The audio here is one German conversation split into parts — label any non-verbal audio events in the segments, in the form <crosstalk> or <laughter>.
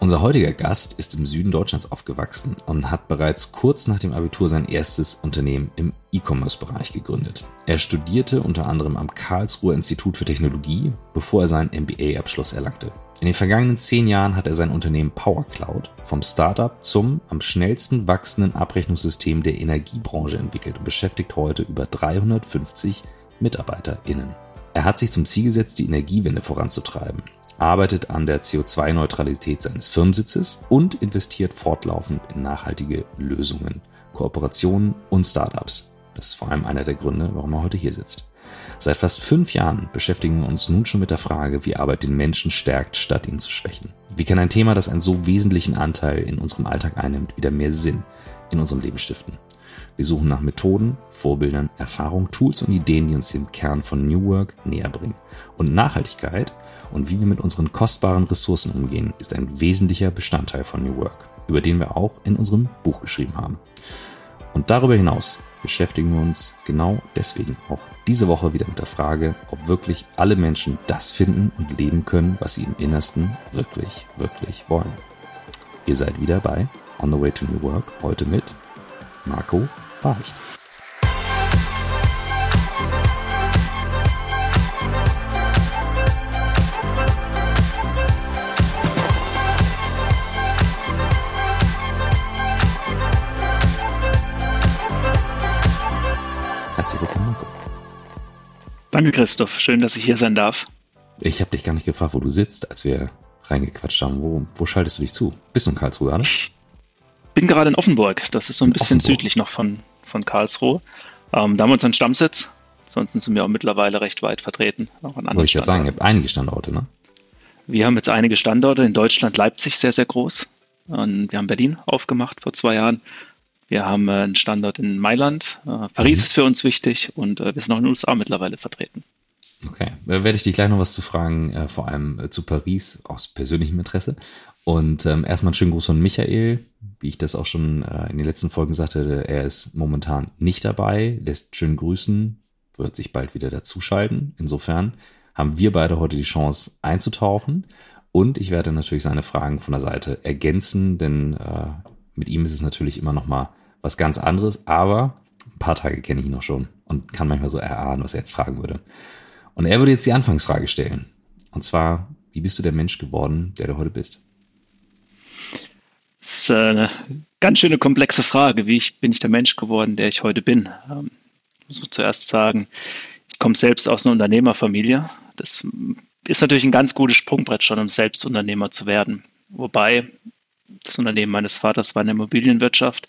Unser heutiger Gast ist im Süden Deutschlands aufgewachsen und hat bereits kurz nach dem Abitur sein erstes Unternehmen im E-Commerce-Bereich gegründet. Er studierte unter anderem am Karlsruher Institut für Technologie, bevor er seinen MBA-Abschluss erlangte. In den vergangenen zehn Jahren hat er sein Unternehmen PowerCloud vom Startup zum am schnellsten wachsenden Abrechnungssystem der Energiebranche entwickelt und beschäftigt heute über 350 MitarbeiterInnen. Er hat sich zum Ziel gesetzt, die Energiewende voranzutreiben arbeitet an der CO2-Neutralität seines Firmensitzes und investiert fortlaufend in nachhaltige Lösungen, Kooperationen und Startups. Das ist vor allem einer der Gründe, warum er heute hier sitzt. Seit fast fünf Jahren beschäftigen wir uns nun schon mit der Frage, wie Arbeit den Menschen stärkt, statt ihn zu schwächen. Wie kann ein Thema, das einen so wesentlichen Anteil in unserem Alltag einnimmt, wieder mehr Sinn in unserem Leben stiften? Wir suchen nach Methoden, Vorbildern, Erfahrungen, Tools und Ideen, die uns dem Kern von New Work näher bringen. Und Nachhaltigkeit und wie wir mit unseren kostbaren Ressourcen umgehen, ist ein wesentlicher Bestandteil von New Work, über den wir auch in unserem Buch geschrieben haben. Und darüber hinaus beschäftigen wir uns genau deswegen auch diese Woche wieder mit der Frage, ob wirklich alle Menschen das finden und leben können, was sie im Innersten wirklich, wirklich wollen. Ihr seid wieder bei On the Way to New Work, heute mit Marco Beicht. Herzlich willkommen, Marco. Danke, Christoph. Schön, dass ich hier sein darf. Ich habe dich gar nicht gefragt, wo du sitzt, als wir reingequatscht haben. Wo, wo schaltest du dich zu? Bist du in Karlsruhe gerade? bin gerade in Offenburg. Das ist so ein bisschen Offenburg. südlich noch von, von Karlsruhe. Ähm, da haben wir unseren Stammsitz. Ansonsten sind wir auch mittlerweile recht weit vertreten. Auch an Wollte ich gerade sagen, ihr habt einige Standorte, ne? Wir haben jetzt einige Standorte. In Deutschland Leipzig sehr, sehr groß. Und wir haben Berlin aufgemacht vor zwei Jahren. Wir haben äh, einen Standort in Mailand. Äh, Paris mhm. ist für uns wichtig und äh, wir sind auch in den USA mittlerweile vertreten. Okay, da werde ich dich gleich noch was zu fragen, vor allem zu Paris aus persönlichem Interesse. Und ähm, erstmal einen schönen Gruß von Michael, wie ich das auch schon äh, in den letzten Folgen sagte, er ist momentan nicht dabei, lässt schön grüßen, wird sich bald wieder dazuschalten. Insofern haben wir beide heute die Chance einzutauchen und ich werde natürlich seine Fragen von der Seite ergänzen, denn äh, mit ihm ist es natürlich immer noch mal was ganz anderes, aber ein paar Tage kenne ich ihn noch schon und kann manchmal so erahnen, was er jetzt fragen würde. Und er würde jetzt die Anfangsfrage stellen. Und zwar, wie bist du der Mensch geworden, der du heute bist? Das ist eine ganz schöne komplexe Frage. Wie ich, bin ich der Mensch geworden, der ich heute bin? Ähm, ich muss zuerst sagen, ich komme selbst aus einer Unternehmerfamilie. Das ist natürlich ein ganz gutes Sprungbrett schon, um selbst Unternehmer zu werden. Wobei das Unternehmen meines Vaters war in der Immobilienwirtschaft.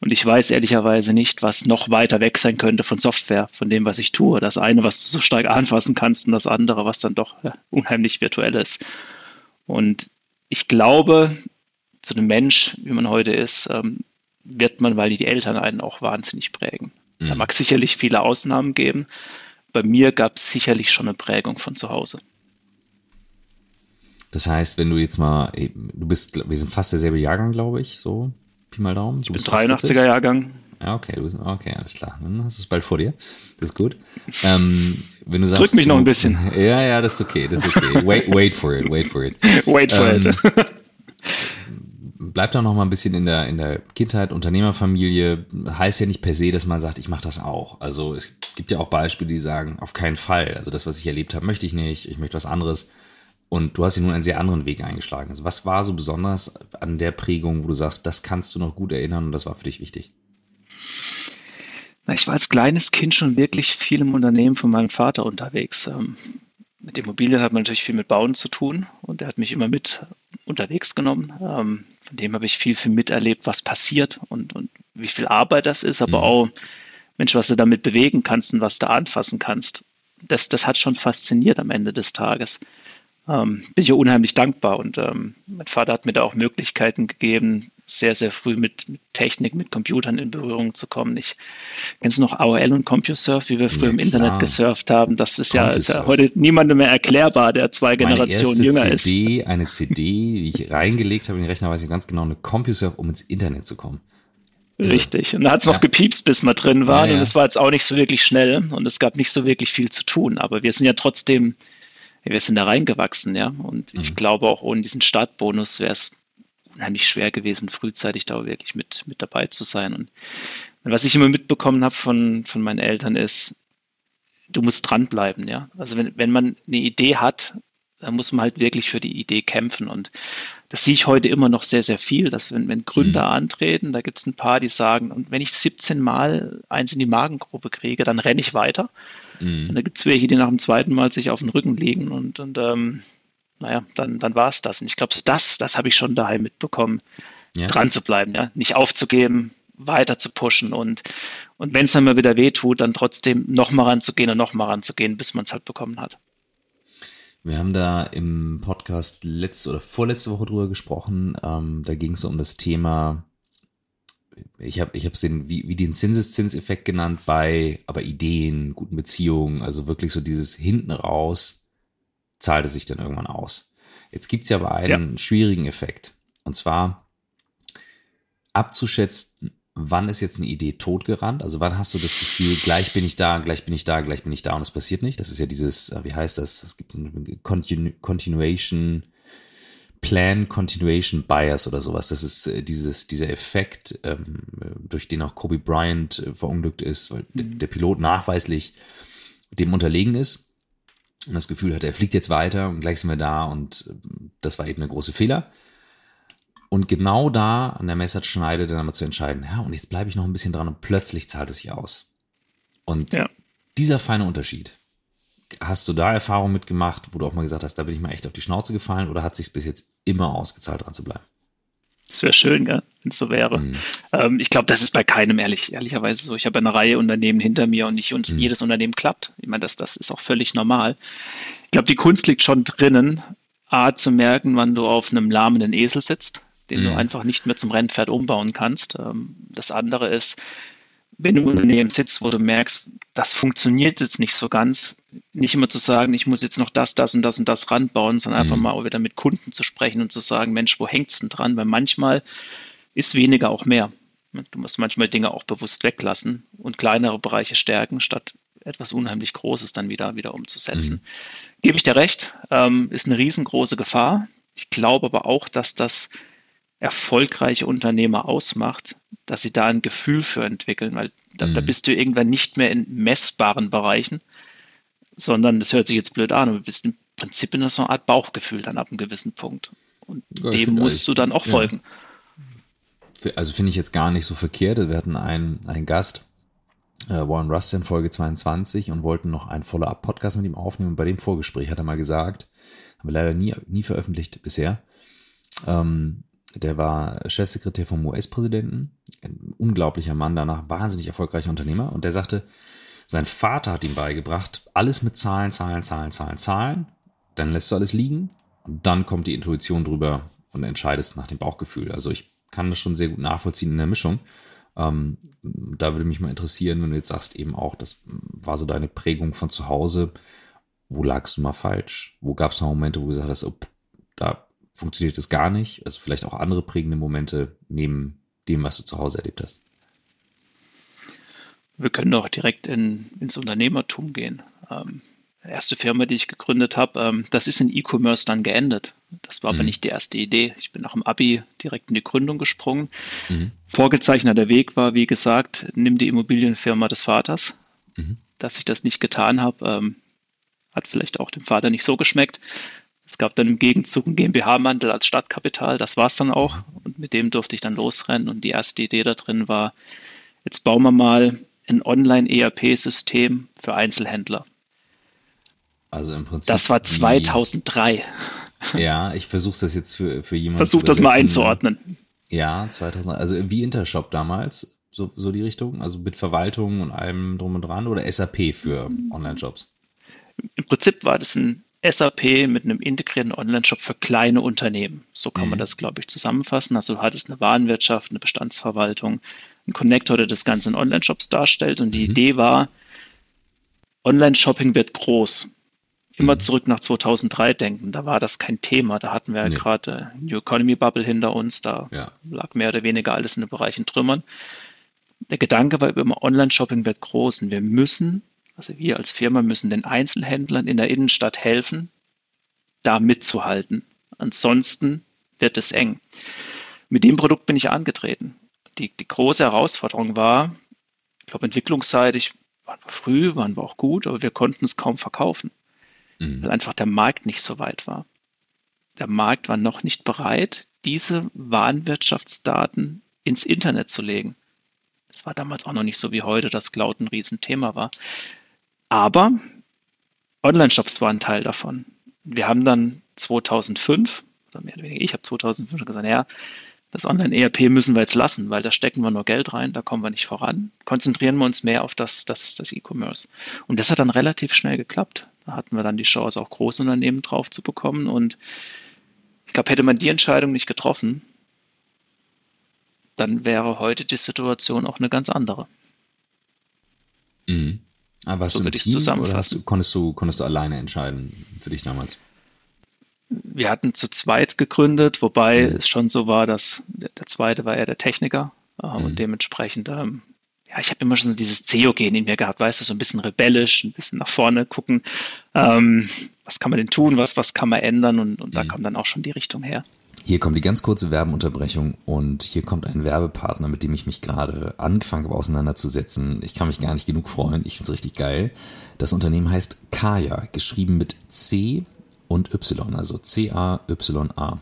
Und ich weiß ehrlicherweise nicht, was noch weiter weg sein könnte von Software, von dem, was ich tue. Das eine, was du so stark anfassen kannst und das andere, was dann doch ja, unheimlich virtuell ist. Und ich glaube, zu dem Mensch, wie man heute ist, ähm, wird man, weil die Eltern einen auch wahnsinnig prägen. Mhm. Da mag sicherlich viele Ausnahmen geben. Bei mir gab es sicherlich schon eine Prägung von zu Hause. Das heißt, wenn du jetzt mal, du bist, wir sind fast derselbe Jahrgang, glaube ich, so, Pi mal Daumen. Du ich bin 83er Jahrgang. Ja, okay, du bist, okay, alles klar. Dann hast du es bald vor dir. Das ist gut. Ähm, wenn du sagst, Drück mich noch ein bisschen. <laughs> Ja, ja, das ist okay, das ist okay. Wait, wait for it, wait for it. <laughs> Wait for ähm, it bleibt da noch mal ein bisschen in der, in der Kindheit, Unternehmerfamilie. Heißt ja nicht per se, dass man sagt, ich mache das auch. Also es gibt ja auch Beispiele, die sagen, auf keinen Fall. Also das, was ich erlebt habe, möchte ich nicht. Ich möchte was anderes. Und du hast ja nun einen sehr anderen Weg eingeschlagen. Also was war so besonders an der Prägung, wo du sagst, das kannst du noch gut erinnern und das war für dich wichtig? Ich war als kleines Kind schon wirklich viel im Unternehmen von meinem Vater unterwegs. Ähm, mit Immobilien hat man natürlich viel mit Bauen zu tun und er hat mich immer mit unterwegs genommen. Ähm, von dem habe ich viel, viel miterlebt, was passiert und, und wie viel Arbeit das ist, aber mhm. auch, Mensch, was du damit bewegen kannst und was du anfassen kannst. Das, das hat schon fasziniert am Ende des Tages ähm, bin ich ja unheimlich dankbar. Und ähm, mein Vater hat mir da auch Möglichkeiten gegeben, sehr, sehr früh mit, mit Technik, mit Computern in Berührung zu kommen. Ich kennst du noch AOL und CompuServe, wie wir früher ja, im Internet gesurft haben? Das ist ja, ist ja, heute niemandem mehr erklärbar, der zwei Generationen jünger CD, ist. Eine CD, die ich reingelegt habe in den Rechner, weiß ich ganz genau, eine CompuServe, um ins Internet zu kommen. Richtig. Und da hat es noch ja. gepiepst, bis wir drin waren. Ja, ja. Und es war jetzt auch nicht so wirklich schnell und es gab nicht so wirklich viel zu tun. Aber wir sind ja trotzdem wir sind da reingewachsen, ja. Und mhm. ich glaube auch ohne diesen Startbonus wäre es unheimlich schwer gewesen, frühzeitig da wirklich mit, mit dabei zu sein. Und was ich immer mitbekommen habe von, von meinen Eltern ist, du musst dranbleiben, ja. Also wenn, wenn man eine Idee hat, da muss man halt wirklich für die Idee kämpfen. Und das sehe ich heute immer noch sehr, sehr viel, dass wenn, wenn Gründer mhm. antreten, da gibt es ein paar, die sagen, und wenn ich 17 Mal eins in die Magengruppe kriege, dann renne ich weiter. Mhm. Und da gibt es welche, die nach dem zweiten Mal sich auf den Rücken legen und, und ähm, naja, dann, dann war es das. Und ich glaube, das, das habe ich schon daheim mitbekommen, ja. dran zu bleiben, ja, nicht aufzugeben, weiter zu pushen und, und wenn es dann mal wieder wehtut, dann trotzdem nochmal ranzugehen und nochmal ranzugehen, bis man es halt bekommen hat. Wir haben da im Podcast letzte oder vorletzte Woche drüber gesprochen. Ähm, da ging es um das Thema, ich habe ich den, wie, wie den Zinseszinseffekt genannt bei aber Ideen, guten Beziehungen, also wirklich so dieses hinten raus zahlt es sich dann irgendwann aus. Jetzt gibt's ja aber einen ja. schwierigen Effekt. Und zwar abzuschätzen, wann ist jetzt eine Idee totgerannt? Also wann hast du das Gefühl, gleich bin ich da, gleich bin ich da, gleich bin ich da und es passiert nicht? Das ist ja dieses, äh, wie heißt das? Es gibt ein Continu Continuation Plan Continuation Bias oder sowas. Das ist äh, dieses, dieser Effekt, ähm, durch den auch Kobe Bryant äh, verunglückt ist, weil mhm. der Pilot nachweislich dem unterlegen ist und das Gefühl hat, er fliegt jetzt weiter und gleich sind wir da und das war eben der große Fehler. Und genau da an der Messerschneide dann aber zu entscheiden, ja, und jetzt bleibe ich noch ein bisschen dran und plötzlich zahlt es sich aus. Und ja. dieser feine Unterschied, hast du da Erfahrungen mitgemacht, wo du auch mal gesagt hast, da bin ich mal echt auf die Schnauze gefallen oder hat sich bis jetzt immer ausgezahlt, dran zu bleiben? Das wäre schön, wenn es so wäre. Mhm. Ähm, ich glaube, das ist bei keinem ehrlich, ehrlicherweise so. Ich habe eine Reihe Unternehmen hinter mir und nicht mhm. jedes Unternehmen klappt. Ich meine, das, das ist auch völlig normal. Ich glaube, die Kunst liegt schon drinnen, A, zu merken, wann du auf einem lahmenden Esel sitzt den mhm. du einfach nicht mehr zum Rennpferd umbauen kannst. Ähm, das andere ist, wenn du im Unternehmen sitzt, wo du merkst, das funktioniert jetzt nicht so ganz, nicht immer zu sagen, ich muss jetzt noch das, das und das und das ranbauen, sondern einfach mhm. mal wieder mit Kunden zu sprechen und zu sagen, Mensch, wo hängt es denn dran? Weil manchmal ist weniger auch mehr. Du musst manchmal Dinge auch bewusst weglassen und kleinere Bereiche stärken, statt etwas unheimlich Großes dann wieder, wieder umzusetzen. Mhm. Gebe ich dir recht, ähm, ist eine riesengroße Gefahr. Ich glaube aber auch, dass das erfolgreiche Unternehmer ausmacht, dass sie da ein Gefühl für entwickeln, weil da, mhm. da bist du irgendwann nicht mehr in messbaren Bereichen, sondern das hört sich jetzt blöd an, aber du bist im Prinzip in so einer Art Bauchgefühl dann ab einem gewissen Punkt. Und ja, dem musst du dann auch ja. folgen. Also finde ich jetzt gar nicht so verkehrt. Wir hatten einen, einen Gast, äh, Warren Rust in Folge 22 und wollten noch einen Follow-up-Podcast mit ihm aufnehmen. bei dem Vorgespräch hat er mal gesagt, haben wir leider nie, nie veröffentlicht bisher, ähm, der war Chefsekretär vom US-Präsidenten, ein unglaublicher Mann, danach wahnsinnig erfolgreicher Unternehmer. Und der sagte, sein Vater hat ihm beigebracht, alles mit Zahlen, Zahlen, Zahlen, Zahlen, Zahlen. Dann lässt du alles liegen und dann kommt die Intuition drüber und entscheidest nach dem Bauchgefühl. Also ich kann das schon sehr gut nachvollziehen in der Mischung. Ähm, da würde mich mal interessieren, wenn du jetzt sagst, eben auch, das war so deine Prägung von zu Hause. Wo lagst du mal falsch? Wo gab es mal Momente, wo du gesagt hast, oh, da funktioniert das gar nicht. Also vielleicht auch andere prägende Momente neben dem, was du zu Hause erlebt hast. Wir können doch direkt in, ins Unternehmertum gehen. Ähm, erste Firma, die ich gegründet habe, ähm, das ist in E-Commerce dann geendet. Das war mhm. aber nicht die erste Idee. Ich bin nach dem Abi direkt in die Gründung gesprungen. Mhm. Vorgezeichneter Weg war, wie gesagt, nimm die Immobilienfirma des Vaters. Mhm. Dass ich das nicht getan habe, ähm, hat vielleicht auch dem Vater nicht so geschmeckt. Es gab dann im Gegenzug einen GmbH-Mantel als Stadtkapital, das war es dann auch. Und mit dem durfte ich dann losrennen. Und die erste Idee da drin war, jetzt bauen wir mal ein Online-ERP-System für Einzelhändler. Also im Prinzip. Das war 2003. Ja, ich versuche das jetzt für, für jemanden. Versuch das mal einzuordnen. Ja, 2000, also wie Intershop damals, so, so die Richtung, also mit Verwaltung und allem drum und dran oder SAP für Online-Shops? Im Prinzip war das ein SAP mit einem integrierten Online-Shop für kleine Unternehmen. So kann mhm. man das, glaube ich, zusammenfassen. Also du hattest eine Warenwirtschaft, eine Bestandsverwaltung, ein Connector, der das Ganze in Online-Shops darstellt. Und die mhm. Idee war, Online-Shopping wird groß. Immer mhm. zurück nach 2003 denken, da war das kein Thema. Da hatten wir nee. gerade New Economy Bubble hinter uns, da ja. lag mehr oder weniger alles in den Bereichen Trümmern. Der Gedanke war immer, Online-Shopping wird groß und wir müssen also wir als Firma müssen den Einzelhändlern in der Innenstadt helfen, da mitzuhalten. Ansonsten wird es eng. Mit dem Produkt bin ich angetreten. Die, die große Herausforderung war, ich glaube, entwicklungsseitig waren wir früh, waren wir auch gut, aber wir konnten es kaum verkaufen, mhm. weil einfach der Markt nicht so weit war. Der Markt war noch nicht bereit, diese Warenwirtschaftsdaten ins Internet zu legen. Es war damals auch noch nicht so wie heute, dass Cloud ein Riesenthema war. Aber Online-Shops waren Teil davon. Wir haben dann 2005, oder mehr oder weniger, ich habe 2005 gesagt, ja, das Online-ERP müssen wir jetzt lassen, weil da stecken wir nur Geld rein, da kommen wir nicht voran. Konzentrieren wir uns mehr auf das, das das E-Commerce. Und das hat dann relativ schnell geklappt. Da hatten wir dann die Chance, auch Großunternehmen drauf zu bekommen. Und ich glaube, hätte man die Entscheidung nicht getroffen, dann wäre heute die Situation auch eine ganz andere. Mhm. Aber warst so du im Team oder hast du, konntest, du, konntest du alleine entscheiden für dich damals? Wir hatten zu zweit gegründet, wobei mhm. es schon so war, dass der, der zweite war eher der Techniker äh, mhm. und dementsprechend, ähm, ja, ich habe immer schon dieses CEO-Gen in mir gehabt, weißt du, so ein bisschen rebellisch, ein bisschen nach vorne gucken, ähm, was kann man denn tun, was, was kann man ändern und, und da mhm. kam dann auch schon die Richtung her. Hier kommt die ganz kurze Werbeunterbrechung und hier kommt ein Werbepartner, mit dem ich mich gerade angefangen habe auseinanderzusetzen. Ich kann mich gar nicht genug freuen. Ich finde es richtig geil. Das Unternehmen heißt Kaya, geschrieben mit C und Y, also C-A-Y-A.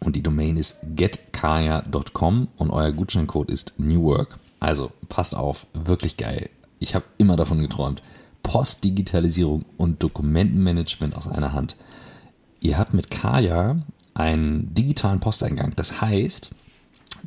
Und die Domain ist getkaya.com und euer Gutscheincode ist New Work. Also passt auf, wirklich geil. Ich habe immer davon geträumt. Postdigitalisierung und Dokumentenmanagement aus einer Hand. Ihr habt mit Kaya einen digitalen Posteingang. Das heißt,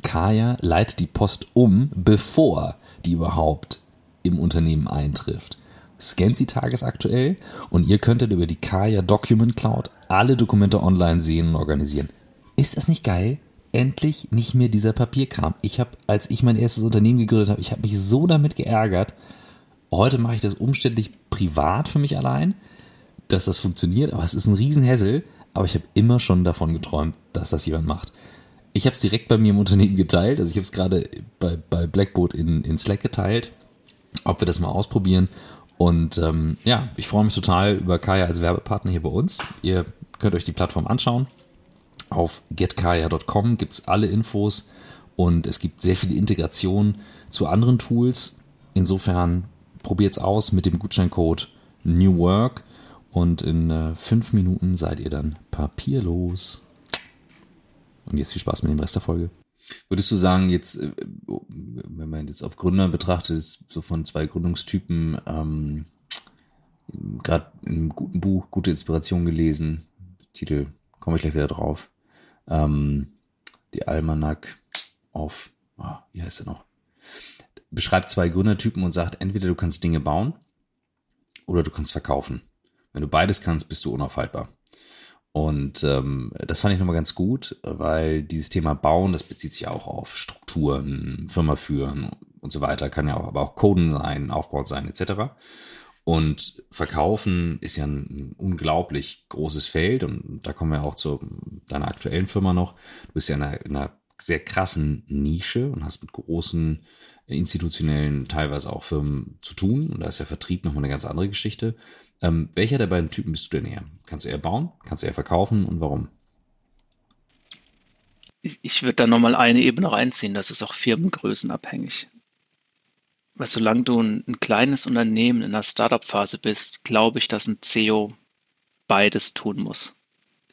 Kaya leitet die Post um, bevor die überhaupt im Unternehmen eintrifft. Scannt sie tagesaktuell und ihr könntet über die Kaya Document Cloud alle Dokumente online sehen und organisieren. Ist das nicht geil? Endlich nicht mehr dieser Papierkram. Ich habe, als ich mein erstes Unternehmen gegründet habe, ich habe mich so damit geärgert. Heute mache ich das umständlich privat für mich allein, dass das funktioniert, aber es ist ein Riesenhässel aber ich habe immer schon davon geträumt, dass das jemand macht. Ich habe es direkt bei mir im Unternehmen geteilt, also ich habe es gerade bei, bei Blackboard in, in Slack geteilt, ob wir das mal ausprobieren. Und ähm, ja, ich freue mich total über Kaya als Werbepartner hier bei uns. Ihr könnt euch die Plattform anschauen. Auf getkaya.com gibt es alle Infos und es gibt sehr viele Integrationen zu anderen Tools. Insofern probiert es aus mit dem Gutscheincode New Work und in äh, fünf Minuten seid ihr dann papierlos. Und jetzt viel Spaß mit dem Rest der Folge. Würdest du sagen, jetzt, äh, wenn man jetzt auf Gründer betrachtet, ist so von zwei Gründungstypen, ähm, gerade in einem guten Buch, gute Inspiration gelesen, Titel, komme ich gleich wieder drauf, ähm, die Almanack auf, oh, wie heißt er noch? Beschreibt zwei Gründertypen und sagt, entweder du kannst Dinge bauen oder du kannst verkaufen. Wenn du beides kannst, bist du unaufhaltbar. Und ähm, das fand ich nochmal ganz gut, weil dieses Thema Bauen, das bezieht sich auch auf Strukturen, Firma führen und so weiter, kann ja auch, aber auch Coden sein, Aufbau sein, etc. Und Verkaufen ist ja ein, unglaublich großes Feld und da kommen wir auch zu deiner aktuellen Firma noch. Du bist ja in einer, in einer sehr krassen Nische und hast mit großen institutionellen, teilweise auch Firmen zu tun. Und da ist der Vertrieb nochmal eine ganz andere Geschichte. Ähm, welcher der beiden Typen bist du denn eher? Kannst du eher bauen? Kannst du eher verkaufen und warum? Ich würde da nochmal eine Ebene reinziehen, das ist auch firmengrößenabhängig. Weil solange du ein, ein kleines Unternehmen in der Startup-Phase bist, glaube ich, dass ein CEO beides tun muss.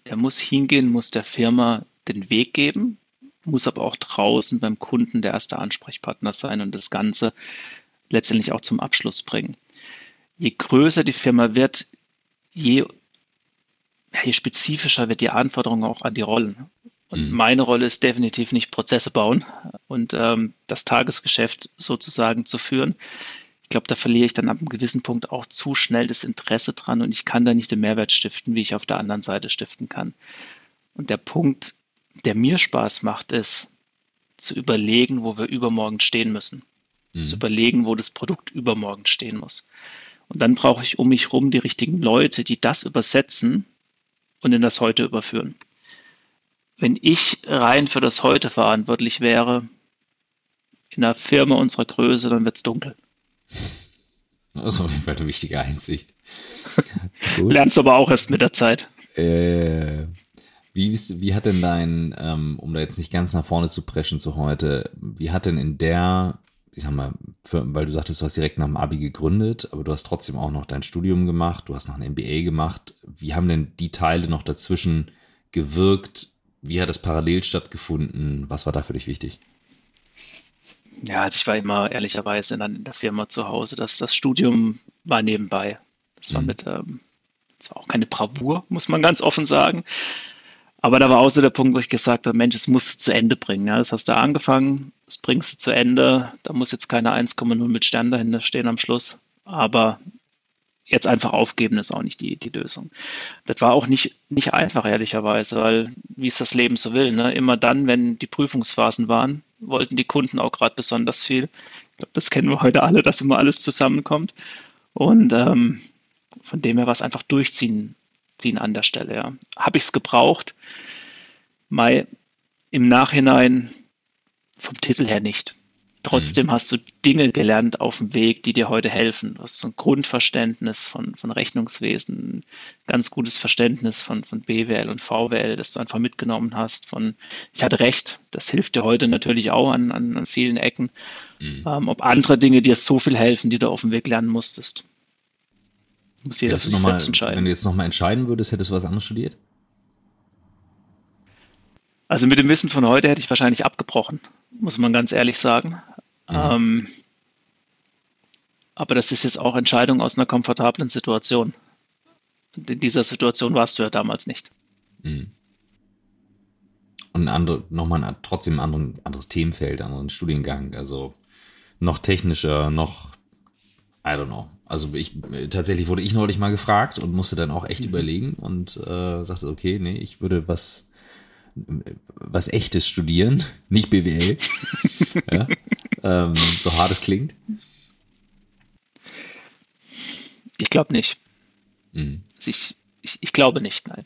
Der muss hingehen, muss der Firma den Weg geben, muss aber auch draußen beim Kunden der erste Ansprechpartner sein und das Ganze letztendlich auch zum Abschluss bringen je größer die Firma wird, je, je spezifischer wird die Anforderung auch an die Rollen. Und mhm. meine Rolle ist definitiv nicht Prozesse bauen und ähm, das Tagesgeschäft sozusagen zu führen. Ich glaube, da verliere ich dann ab einem gewissen Punkt auch zu schnell das Interesse dran und ich kann da nicht den Mehrwert stiften, wie ich auf der anderen Seite stiften kann. Und der Punkt, der mir Spaß macht, ist zu überlegen, wo wir übermorgen stehen müssen. Mhm. Zu überlegen, wo das Produkt übermorgen stehen muss. Und dann brauche ich um mich herum die richtigen Leute, die das übersetzen und in das Heute überführen. Wenn ich rein für das Heute verantwortlich wäre, in einer Firma unserer Größe, dann wird es dunkel. Das ist auf jeden Fall eine wichtige Einsicht. <laughs> Lernst du aber auch erst mit der Zeit. Äh, wie, wie hat denn dein, ähm, um da jetzt nicht ganz nach vorne zu preschen zu heute, wie hat denn in der, ich sag mal, für, weil du sagtest, du hast direkt nach dem Abi gegründet, aber du hast trotzdem auch noch dein Studium gemacht, du hast noch ein MBA gemacht. Wie haben denn die Teile noch dazwischen gewirkt? Wie hat das parallel stattgefunden? Was war da für dich wichtig? Ja, also ich war immer ehrlicherweise in, der Firma zu Hause. Das, das Studium war nebenbei. Das war mhm. mit, ähm, das war auch keine Bravour, muss man ganz offen sagen. Aber da war auch so der Punkt, wo ich gesagt habe, Mensch, es muss zu Ende bringen. Ja, das hast du angefangen, das bringst du zu Ende. Da muss jetzt keine 1,0 mit Stern dahinter stehen am Schluss. Aber jetzt einfach aufgeben ist auch nicht die, die Lösung. Das war auch nicht, nicht einfach, ehrlicherweise, weil, wie es das Leben so will, ne? immer dann, wenn die Prüfungsphasen waren, wollten die Kunden auch gerade besonders viel. Ich glaube, das kennen wir heute alle, dass immer alles zusammenkommt. Und ähm, von dem her war es einfach durchziehen ziehen an der Stelle. Ja. Habe ich es gebraucht? Mai im Nachhinein vom Titel her nicht. Trotzdem mhm. hast du Dinge gelernt auf dem Weg, die dir heute helfen. Du hast so ein Grundverständnis von, von Rechnungswesen, ganz gutes Verständnis von, von BWL und VWL, das du einfach mitgenommen hast. Von ich hatte recht, das hilft dir heute natürlich auch an, an, an vielen Ecken. Mhm. Ähm, ob andere Dinge dir so viel helfen, die du auf dem Weg lernen musstest. Muss jeder für sich mal, selbst entscheiden. Wenn du jetzt nochmal entscheiden würdest, hättest du was anderes studiert? Also mit dem Wissen von heute hätte ich wahrscheinlich abgebrochen, muss man ganz ehrlich sagen. Mhm. Ähm, aber das ist jetzt auch Entscheidung aus einer komfortablen Situation. Und in dieser Situation warst du ja damals nicht. Mhm. Und andere, nochmal ein, trotzdem ein anderen, anderes Themenfeld, anderen Studiengang, also noch technischer, noch, I don't know, also ich tatsächlich wurde ich neulich mal gefragt und musste dann auch echt mhm. überlegen und äh, sagte, okay, nee, ich würde was was echtes studieren, <laughs> nicht BWL. <laughs> ja, ähm, so hart es klingt. Ich glaube nicht. Mhm. Ich, ich, ich glaube nicht, nein.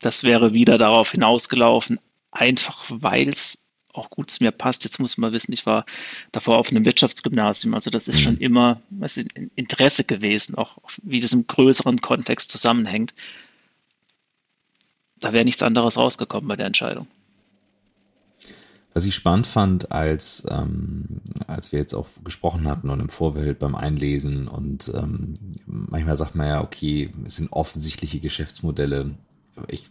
Das wäre wieder darauf hinausgelaufen, einfach weil es auch gut zu mir passt. Jetzt muss man wissen, ich war davor auf einem Wirtschaftsgymnasium, also das ist mhm. schon immer was Interesse gewesen, auch wie das im größeren Kontext zusammenhängt. Da wäre nichts anderes rausgekommen bei der Entscheidung. Was ich spannend fand, als, ähm, als wir jetzt auch gesprochen hatten und im Vorfeld beim Einlesen und ähm, manchmal sagt man ja, okay, es sind offensichtliche Geschäftsmodelle. Ich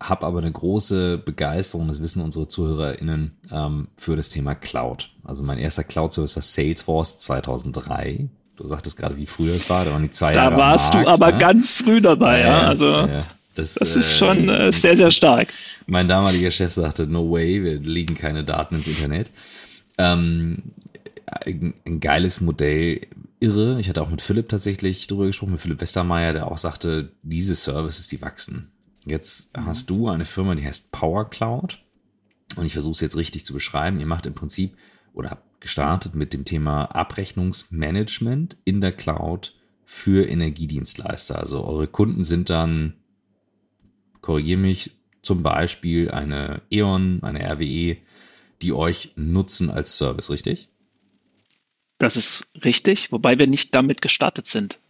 habe aber eine große Begeisterung, das wissen unsere ZuhörerInnen, ähm, für das Thema Cloud. Also mein erster Cloud-Service war Salesforce 2003. Du sagtest gerade, wie früher es war, da waren die zwei Da Jahre warst Markt, du aber ja? ganz früh dabei, ja. ja also ja, das, das, ist schon äh, sehr, sehr stark. Mein damaliger Chef sagte, no way, wir legen keine Daten ins Internet. Ähm, ein, ein geiles Modell, irre. Ich hatte auch mit Philipp tatsächlich drüber gesprochen, mit Philipp Westermeier, der auch sagte, diese Services, die wachsen. Jetzt mhm. hast du eine Firma, die heißt Power Cloud. Und ich versuche es jetzt richtig zu beschreiben. Ihr macht im Prinzip oder habt gestartet mit dem Thema Abrechnungsmanagement in der Cloud für Energiedienstleister. Also eure Kunden sind dann, korrigiere mich, zum Beispiel eine E.ON, eine RWE, die euch nutzen als Service, richtig? Das ist richtig, wobei wir nicht damit gestartet sind.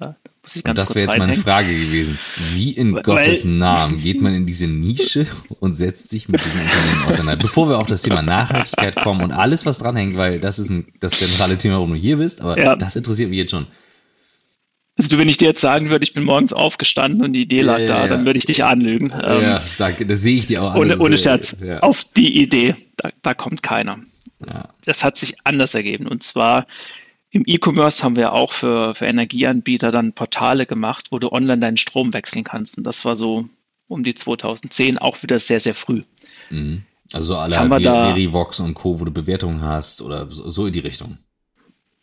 Ja, das wäre jetzt meine Frage gewesen. Wie in Weil, Gottes Namen geht man in diese Nische und setzt sich mit diesem Unternehmen auseinander? Bevor wir auf das Thema Nachhaltigkeit kommen und alles, was dranhängt, weil das ist ein, das zentrale Thema, warum du hier bist, aber ja. das interessiert mich jetzt schon. Also wenn ich dir jetzt sagen würde, ich bin morgens aufgestanden und die Idee lag ja, da, dann würde ich dich anlügen. Ja, ähm, da, das sehe ich dir auch an. Ohne, ohne Scherz. Auf die Idee, da, da kommt keiner. Das hat sich anders ergeben. Und zwar im E-Commerce haben wir auch für, für Energieanbieter dann Portale gemacht, wo du online deinen Strom wechseln kannst. Und das war so um die 2010 auch wieder sehr, sehr früh. Mhm. Also alle Verivox und Co., wo du Bewertungen hast oder so in die Richtung.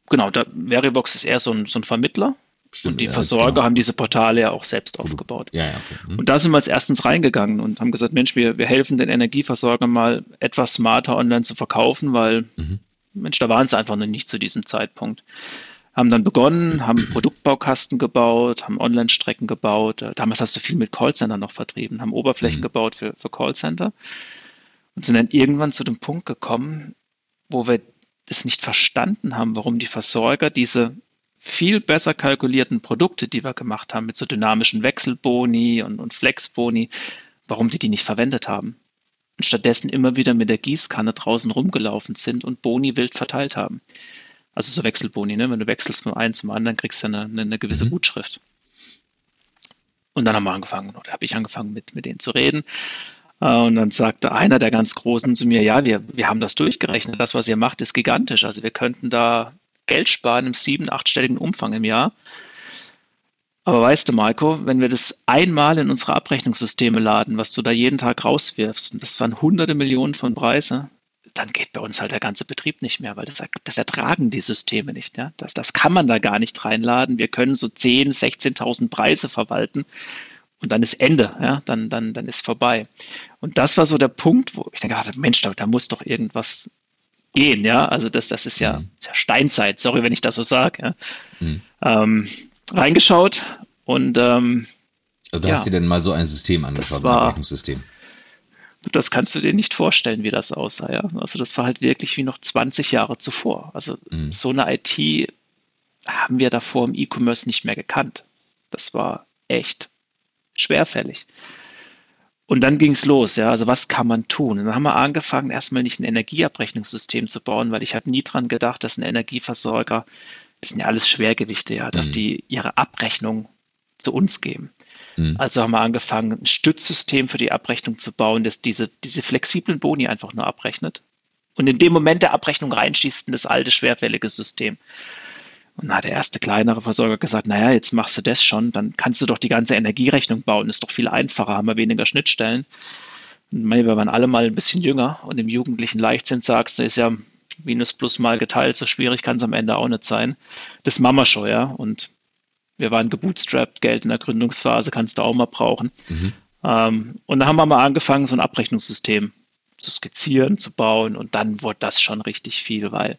Genau, da, Verivox ist eher so ein, so ein Vermittler. Stimmt, und die ja, Versorger genau. haben diese Portale ja auch selbst aufgebaut. Ja, ja, okay. Mhm. Und da sind wir als erstens reingegangen und haben gesagt, Mensch, wir, wir helfen den Energieversorgern mal etwas smarter online zu verkaufen, weil mhm. Mensch, da waren sie einfach noch nicht zu diesem Zeitpunkt. Haben dann begonnen, haben Produktbaukasten gebaut, haben Online-Strecken gebaut. Äh, damals hast du viel mit Callcenter noch vertrieben, haben Oberflächen mhm. gebaut für, für Callcenter und sind dann irgendwann zu dem Punkt gekommen, wo wir es nicht verstanden haben, warum die Versorger diese viel besser kalkulierten Produkte, die wir gemacht haben, mit so dynamischen Wechselboni und, und Flexboni, warum die die nicht verwendet haben. Und stattdessen immer wieder mit der Gießkanne draußen rumgelaufen sind und Boni wild verteilt haben. Also so Wechselboni, ne? wenn du wechselst von einem zum anderen, kriegst du eine, eine, gewisse mhm. Gutschrift. Und dann haben wir angefangen, oder habe ich angefangen, mit, mit denen zu reden. Äh, und dann sagte einer der ganz Großen zu mir, ja, wir, wir haben das durchgerechnet. Das, was ihr macht, ist gigantisch. Also wir könnten da Geld sparen im sieben-, achtstelligen Umfang im Jahr. Aber weißt du, Marco, wenn wir das einmal in unsere Abrechnungssysteme laden, was du da jeden Tag rauswirfst, und das waren hunderte Millionen von Preise, dann geht bei uns halt der ganze Betrieb nicht mehr, weil das, das ertragen die Systeme nicht. Ja? Das, das kann man da gar nicht reinladen. Wir können so 10.000, 16.000 Preise verwalten und dann ist Ende, ja, dann, dann, dann ist vorbei. Und das war so der Punkt, wo ich denke, Mensch, da, da muss doch irgendwas gehen, ja. Also das, das ist ja, mhm. ist ja Steinzeit, sorry, wenn ich das so sage. Ja. Mhm. Ähm, reingeschaut und ähm, also du ja, hast dir denn mal so ein System angeschaut, war, ein Rechnungssystem? Das kannst du dir nicht vorstellen, wie das aussah, ja. Also das war halt wirklich wie noch 20 Jahre zuvor. Also mhm. so eine IT haben wir davor im E-Commerce nicht mehr gekannt. Das war echt schwerfällig. Und dann ging es los, ja, also was kann man tun? Und dann haben wir angefangen, erstmal nicht ein Energieabrechnungssystem zu bauen, weil ich habe nie dran gedacht, dass ein Energieversorger, das sind ja alles Schwergewichte, ja, dass mhm. die ihre Abrechnung zu uns geben. Mhm. Also haben wir angefangen, ein Stützsystem für die Abrechnung zu bauen, das diese, diese flexiblen Boni einfach nur abrechnet. Und in dem Moment der Abrechnung reinschießt in das alte schwerfällige System. Und dann hat der erste kleinere Versorger gesagt, naja, jetzt machst du das schon, dann kannst du doch die ganze Energierechnung bauen, ist doch viel einfacher, haben wir weniger Schnittstellen. Und wir waren alle mal ein bisschen jünger und im jugendlichen Leichtsinn sagst du, ist ja Minus plus mal geteilt, so schwierig kann es am Ende auch nicht sein. Das machen wir schon, ja. Und wir waren gebootstrapped, Geld in der Gründungsphase kannst du auch mal brauchen. Mhm. Ähm, und dann haben wir mal angefangen, so ein Abrechnungssystem zu skizzieren, zu bauen und dann wurde das schon richtig viel, weil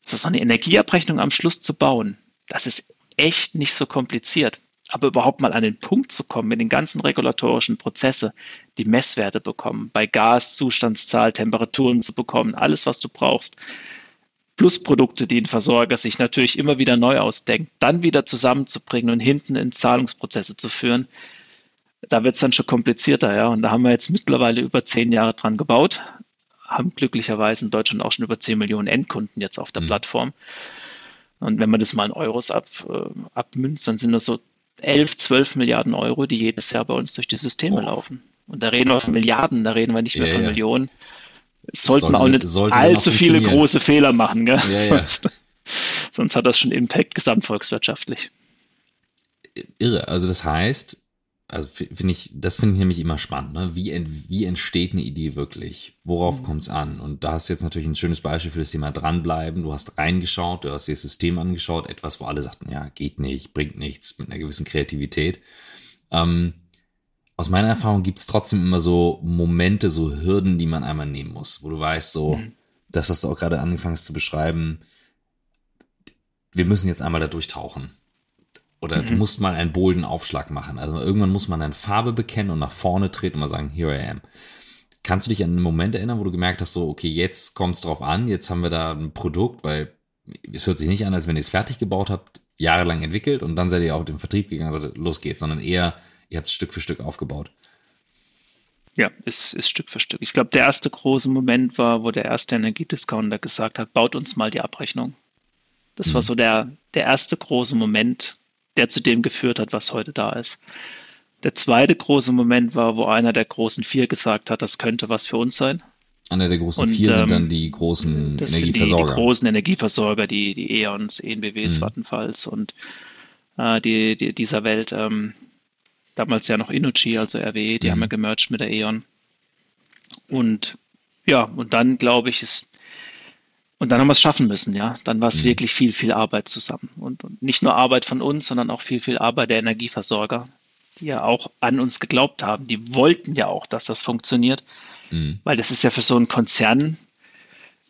so, so eine Energieabrechnung am Schluss zu bauen, das ist echt nicht so kompliziert. Aber überhaupt mal an den Punkt zu kommen, mit den ganzen regulatorischen Prozesse, die Messwerte bekommen, bei Gas, Zustandszahl, Temperaturen zu bekommen, alles, was du brauchst, plus Produkte, die ein Versorger sich natürlich immer wieder neu ausdenkt, dann wieder zusammenzubringen und hinten in Zahlungsprozesse zu führen, da wird es dann schon komplizierter, ja. Und da haben wir jetzt mittlerweile über zehn Jahre dran gebaut haben glücklicherweise in Deutschland auch schon über 10 Millionen Endkunden jetzt auf der mhm. Plattform. Und wenn man das mal in Euros ab, äh, abmünzt, dann sind das so 11, 12 Milliarden Euro, die jedes Jahr bei uns durch die Systeme oh. laufen. Und da reden wir von Milliarden, da reden wir nicht mehr ja, von ja. Millionen. Sollte, man auch nicht allzu viele große Fehler machen, gell? Ja, <laughs> sonst, sonst hat das schon Impact gesamtvolkswirtschaftlich. Irre. Also das heißt, also finde ich, das finde ich nämlich immer spannend, ne? Wie, ent, wie entsteht eine Idee wirklich? Worauf mhm. kommt es an? Und da hast du jetzt natürlich ein schönes Beispiel für das Thema dranbleiben. Du hast reingeschaut, du hast dir das System angeschaut, etwas, wo alle sagten, ja, geht nicht, bringt nichts, mit einer gewissen Kreativität. Ähm, aus meiner Erfahrung gibt es trotzdem immer so Momente, so Hürden, die man einmal nehmen muss, wo du weißt, so, mhm. das, was du auch gerade angefangen hast zu beschreiben, wir müssen jetzt einmal da durchtauchen oder mhm. du musst mal einen bolden Aufschlag machen. Also irgendwann muss man dann Farbe bekennen und nach vorne treten und mal sagen, here I am. Kannst du dich an einen Moment erinnern, wo du gemerkt hast, so, okay, jetzt kommt es drauf an, jetzt haben wir da ein Produkt, weil es hört sich nicht an, als wenn ihr es fertig gebaut habt, jahrelang entwickelt und dann seid ihr auch in den Vertrieb gegangen, also los geht's, sondern eher, ihr habt es Stück für Stück aufgebaut. Ja, ist, ist Stück für Stück. Ich glaube, der erste große Moment war, wo der erste Energiediscounter gesagt hat, baut uns mal die Abrechnung. Das mhm. war so der, der erste große Moment, der zu dem geführt hat, was heute da ist. Der zweite große Moment war, wo einer der großen vier gesagt hat, das könnte was für uns sein. Einer der großen und, vier sind ähm, dann die großen Energieversorger. Die, die, großen Energieversorger, die, die E.ONs, ENBWs, mhm. Vattenfalls und äh, die, die, dieser Welt. Ähm, damals ja noch Inuchi, also RWE, die mhm. haben ja gemerged mit der E.ON. Und ja, und dann glaube ich, ist und dann haben wir es schaffen müssen, ja. Dann war es mhm. wirklich viel, viel Arbeit zusammen. Und, und, nicht nur Arbeit von uns, sondern auch viel, viel Arbeit der Energieversorger, die ja auch an uns geglaubt haben. Die wollten ja auch, dass das funktioniert. Mhm. Weil das ist ja für so einen Konzern,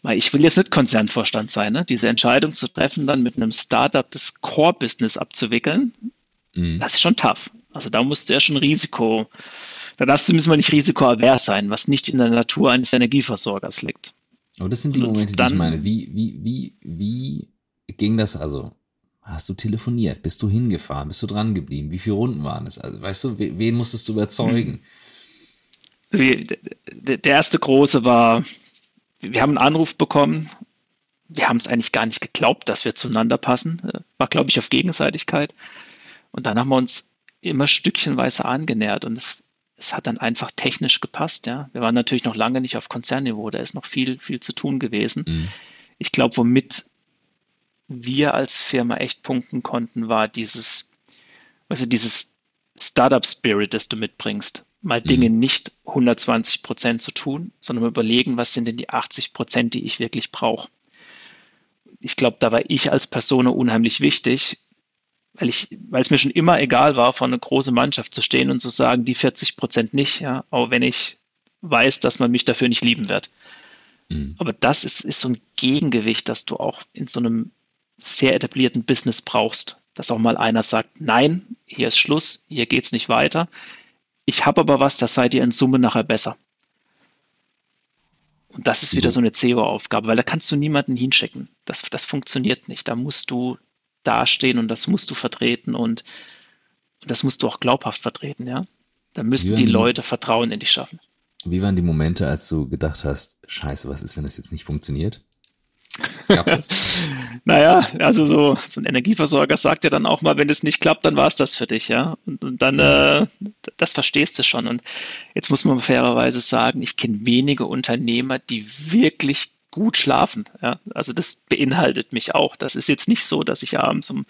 weil ich will jetzt nicht Konzernvorstand sein, ne? diese Entscheidung zu treffen, dann mit einem Startup das Core-Business abzuwickeln, mhm. das ist schon tough. Also da musst du ja schon Risiko, da darfst du müssen wir nicht risikoavers sein, was nicht in der Natur eines Energieversorgers liegt. Aber das sind die Momente, die ich meine. Wie, wie, wie, wie ging das? Also, Hast du telefoniert? Bist du hingefahren? Bist du dran geblieben? Wie viele Runden waren es? Also, weißt du, wen musstest du überzeugen? Der erste große war, wir haben einen Anruf bekommen. Wir haben es eigentlich gar nicht geglaubt, dass wir zueinander passen. War, glaube ich, auf Gegenseitigkeit. Und dann haben wir uns immer stückchenweise angenähert und es, es hat dann einfach technisch gepasst. Ja. Wir waren natürlich noch lange nicht auf Konzernniveau, da ist noch viel, viel zu tun gewesen. Mhm. Ich glaube, womit wir als Firma echt punkten konnten, war dieses, also dieses Startup-Spirit, das du mitbringst. Mal mhm. Dinge nicht 120 Prozent zu tun, sondern überlegen, was sind denn die 80 Prozent, die ich wirklich brauche. Ich glaube, da war ich als Person unheimlich wichtig, weil ich, weil es mir schon immer egal war, vor einer großen Mannschaft zu stehen und zu sagen, die 40 Prozent nicht, ja, auch wenn ich weiß, dass man mich dafür nicht lieben wird. Mhm. Aber das ist, ist so ein Gegengewicht, das du auch in so einem sehr etablierten Business brauchst. Dass auch mal einer sagt, nein, hier ist Schluss, hier geht es nicht weiter. Ich habe aber was, das seid ihr in Summe nachher besser. Und das ist wieder so eine CEO-Aufgabe, weil da kannst du niemanden hinschicken. Das, das funktioniert nicht. Da musst du dastehen und das musst du vertreten und das musst du auch glaubhaft vertreten, ja. Da müssen die Leute Vertrauen in dich schaffen. Wie waren die Momente, als du gedacht hast, scheiße, was ist, wenn das jetzt nicht funktioniert? <laughs> naja, also so, so ein Energieversorger sagt ja dann auch mal, wenn es nicht klappt, dann war es das für dich, ja. Und, und dann, äh, das verstehst du schon. Und jetzt muss man fairerweise sagen, ich kenne wenige Unternehmer, die wirklich gut schlafen. Ja. Also das beinhaltet mich auch. Das ist jetzt nicht so, dass ich abends um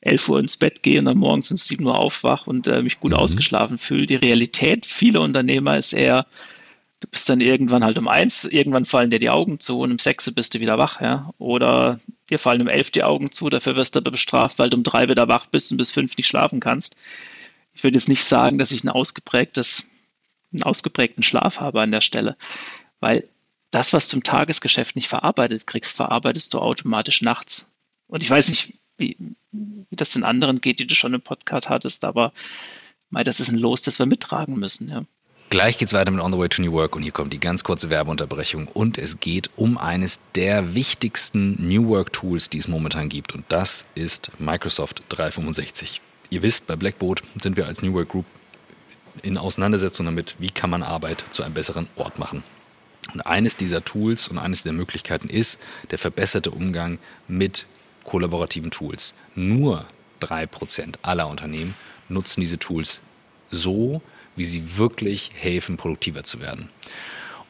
11 Uhr ins Bett gehe und dann morgens um 7 Uhr aufwache und äh, mich gut mhm. ausgeschlafen fühle. Die Realität vieler Unternehmer ist eher, du bist dann irgendwann halt um eins, irgendwann fallen dir die Augen zu und um sechs bist du wieder wach, ja. Oder dir fallen um elf die Augen zu, dafür wirst du aber bestraft, weil du um drei wieder wach bist und bis fünf nicht schlafen kannst. Ich würde jetzt nicht sagen, dass ich ein ausgeprägtes, einen ausgeprägten Schlaf habe an der Stelle, weil das, was du im Tagesgeschäft nicht verarbeitet kriegst, verarbeitest du automatisch nachts. Und ich weiß nicht, wie, wie das den anderen geht, die du schon im Podcast hattest, aber mei, das ist ein Los, das wir mittragen müssen, ja. Gleich geht's weiter mit On the Way to New Work und hier kommt die ganz kurze Werbeunterbrechung und es geht um eines der wichtigsten New Work Tools, die es momentan gibt und das ist Microsoft 365. Ihr wisst, bei Blackboard sind wir als New Work Group in Auseinandersetzung damit, wie kann man Arbeit zu einem besseren Ort machen. Und eines dieser Tools und eines der Möglichkeiten ist der verbesserte Umgang mit kollaborativen Tools. Nur drei Prozent aller Unternehmen nutzen diese Tools so, wie sie wirklich helfen, produktiver zu werden.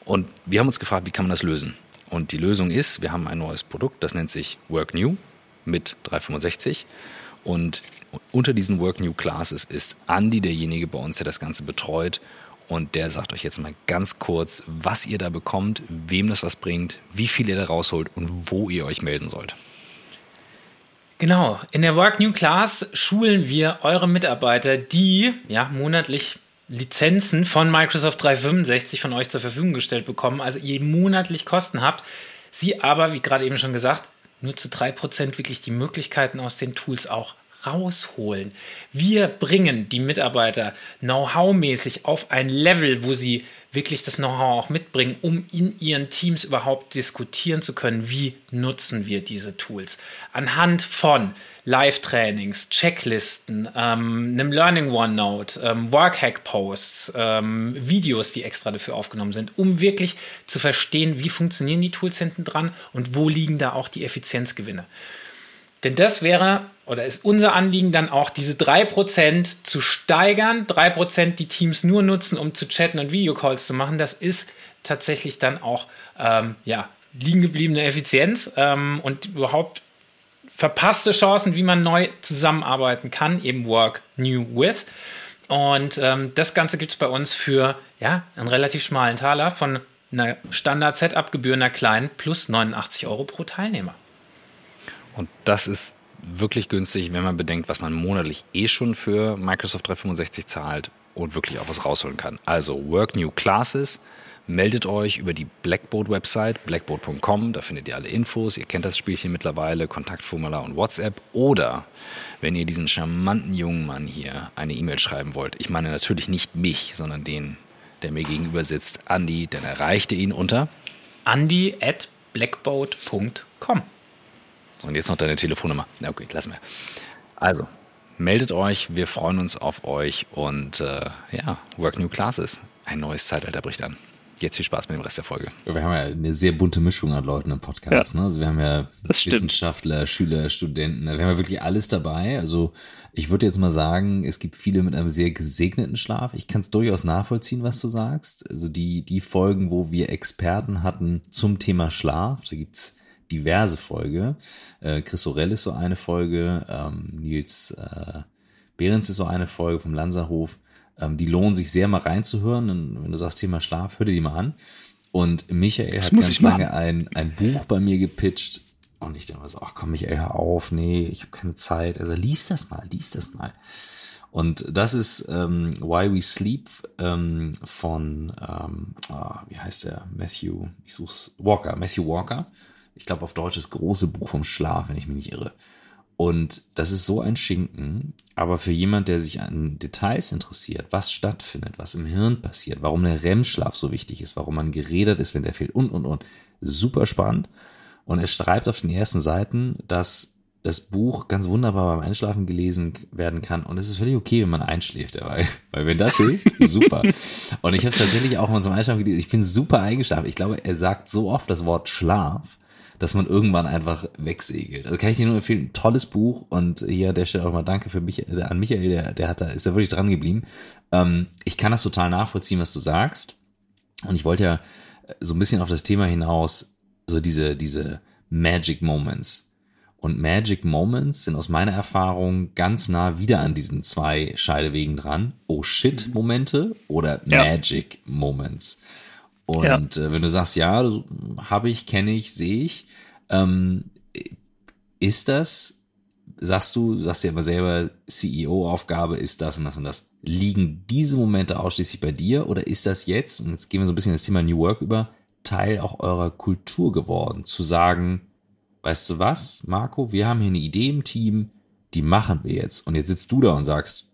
Und wir haben uns gefragt, wie kann man das lösen? Und die Lösung ist, wir haben ein neues Produkt, das nennt sich Work New mit 365. Und unter diesen Work New Classes ist Andy derjenige bei uns, der das Ganze betreut. Und der sagt euch jetzt mal ganz kurz, was ihr da bekommt, wem das was bringt, wie viel ihr da rausholt und wo ihr euch melden sollt. Genau, in der Work New Class schulen wir eure Mitarbeiter, die ja monatlich Lizenzen von Microsoft 365 von euch zur Verfügung gestellt bekommen, also ihr monatlich Kosten habt, sie aber, wie gerade eben schon gesagt, nur zu 3% wirklich die Möglichkeiten aus den Tools auch rausholen. Wir bringen die Mitarbeiter Know-how-mäßig auf ein Level, wo sie wirklich das Know-how auch mitbringen, um in ihren Teams überhaupt diskutieren zu können, wie nutzen wir diese Tools. Anhand von Live-Trainings, Checklisten, ähm, einem Learning OneNote, ähm, Workhack-Posts, ähm, Videos, die extra dafür aufgenommen sind, um wirklich zu verstehen, wie funktionieren die Tools hinten dran und wo liegen da auch die Effizienzgewinne. Denn das wäre oder ist unser Anliegen dann auch, diese 3% zu steigern, 3% die Teams nur nutzen, um zu chatten und Videocalls zu machen. Das ist tatsächlich dann auch ähm, ja, liegen gebliebene Effizienz ähm, und überhaupt verpasste Chancen, wie man neu zusammenarbeiten kann, eben Work New With. Und ähm, das Ganze gibt es bei uns für ja, einen relativ schmalen Taler von einer Standard-Setup-Gebühr einer kleinen plus 89 Euro pro Teilnehmer. Und das ist wirklich günstig, wenn man bedenkt, was man monatlich eh schon für Microsoft 365 zahlt und wirklich auch was rausholen kann. Also Work New Classes, meldet euch über die Blackboard-Website, blackboard.com, da findet ihr alle Infos, ihr kennt das Spielchen mittlerweile, Kontaktformular und WhatsApp. Oder wenn ihr diesen charmanten jungen Mann hier eine E-Mail schreiben wollt, ich meine natürlich nicht mich, sondern den, der mir gegenüber sitzt, Andy, dann erreicht ihr ihn unter andy at blackboard.com. So, und jetzt noch deine Telefonnummer. Na okay, lassen wir. Also, meldet euch, wir freuen uns auf euch und äh, ja, Work New Classes. Ein neues Zeitalter bricht an. Jetzt viel Spaß mit dem Rest der Folge. Wir haben ja eine sehr bunte Mischung an Leuten im Podcast. Ja, ne? Also wir haben ja Wissenschaftler, Schüler, Studenten. Wir haben ja wirklich alles dabei. Also ich würde jetzt mal sagen, es gibt viele mit einem sehr gesegneten Schlaf. Ich kann es durchaus nachvollziehen, was du sagst. Also die, die Folgen, wo wir Experten hatten zum Thema Schlaf, da gibt's diverse Folge. Äh, Chris Orell ist so eine Folge, ähm, Nils äh, Behrens ist so eine Folge vom Lanzerhof. Ähm, die lohnen sich sehr mal reinzuhören. Und wenn du sagst Thema Schlaf, hör dir die mal an. Und Michael das hat ganz lange ein, ein Buch bei mir gepitcht. Und ich dachte so, ach komm, Michael, hör auf, nee, ich habe keine Zeit. Also lies das mal, lies das mal. Und das ist ähm, Why We Sleep ähm, von, ähm, oh, wie heißt der? Matthew, ich such's, Walker, Matthew Walker. Ich glaube auf Deutsch das große Buch vom Schlaf, wenn ich mich nicht irre. Und das ist so ein Schinken, aber für jemand, der sich an Details interessiert, was stattfindet, was im Hirn passiert, warum der REM-Schlaf so wichtig ist, warum man geredet ist, wenn der fehlt und, und, und, super spannend. Und er schreibt auf den ersten Seiten, dass das Buch ganz wunderbar beim Einschlafen gelesen werden kann. Und es ist völlig okay, wenn man einschläft dabei. <laughs> Weil wenn das hilft, super. Und ich habe es tatsächlich auch mal zum Einschlafen gelesen. Ich bin super eingeschlafen. Ich glaube, er sagt so oft das Wort Schlaf, dass man irgendwann einfach wegsegelt. Also kann ich dir nur empfehlen, ein tolles Buch und hier an der Stelle auch mal danke für mich, äh, an Michael, der, der hat da, ist da wirklich dran geblieben. Ähm, ich kann das total nachvollziehen, was du sagst. Und ich wollte ja äh, so ein bisschen auf das Thema hinaus, so diese, diese Magic Moments. Und Magic Moments sind aus meiner Erfahrung ganz nah wieder an diesen zwei Scheidewegen dran. Oh shit Momente oder ja. Magic Moments. Und ja. äh, wenn du sagst, ja, habe ich, kenne ich, sehe ich, ähm, ist das, sagst du, sagst ja immer selber, CEO-Aufgabe ist das und das und das. Liegen diese Momente ausschließlich bei dir oder ist das jetzt, und jetzt gehen wir so ein bisschen das Thema New Work über, Teil auch eurer Kultur geworden, zu sagen, weißt du was, Marco, wir haben hier eine Idee im Team, die machen wir jetzt. Und jetzt sitzt du da und sagst,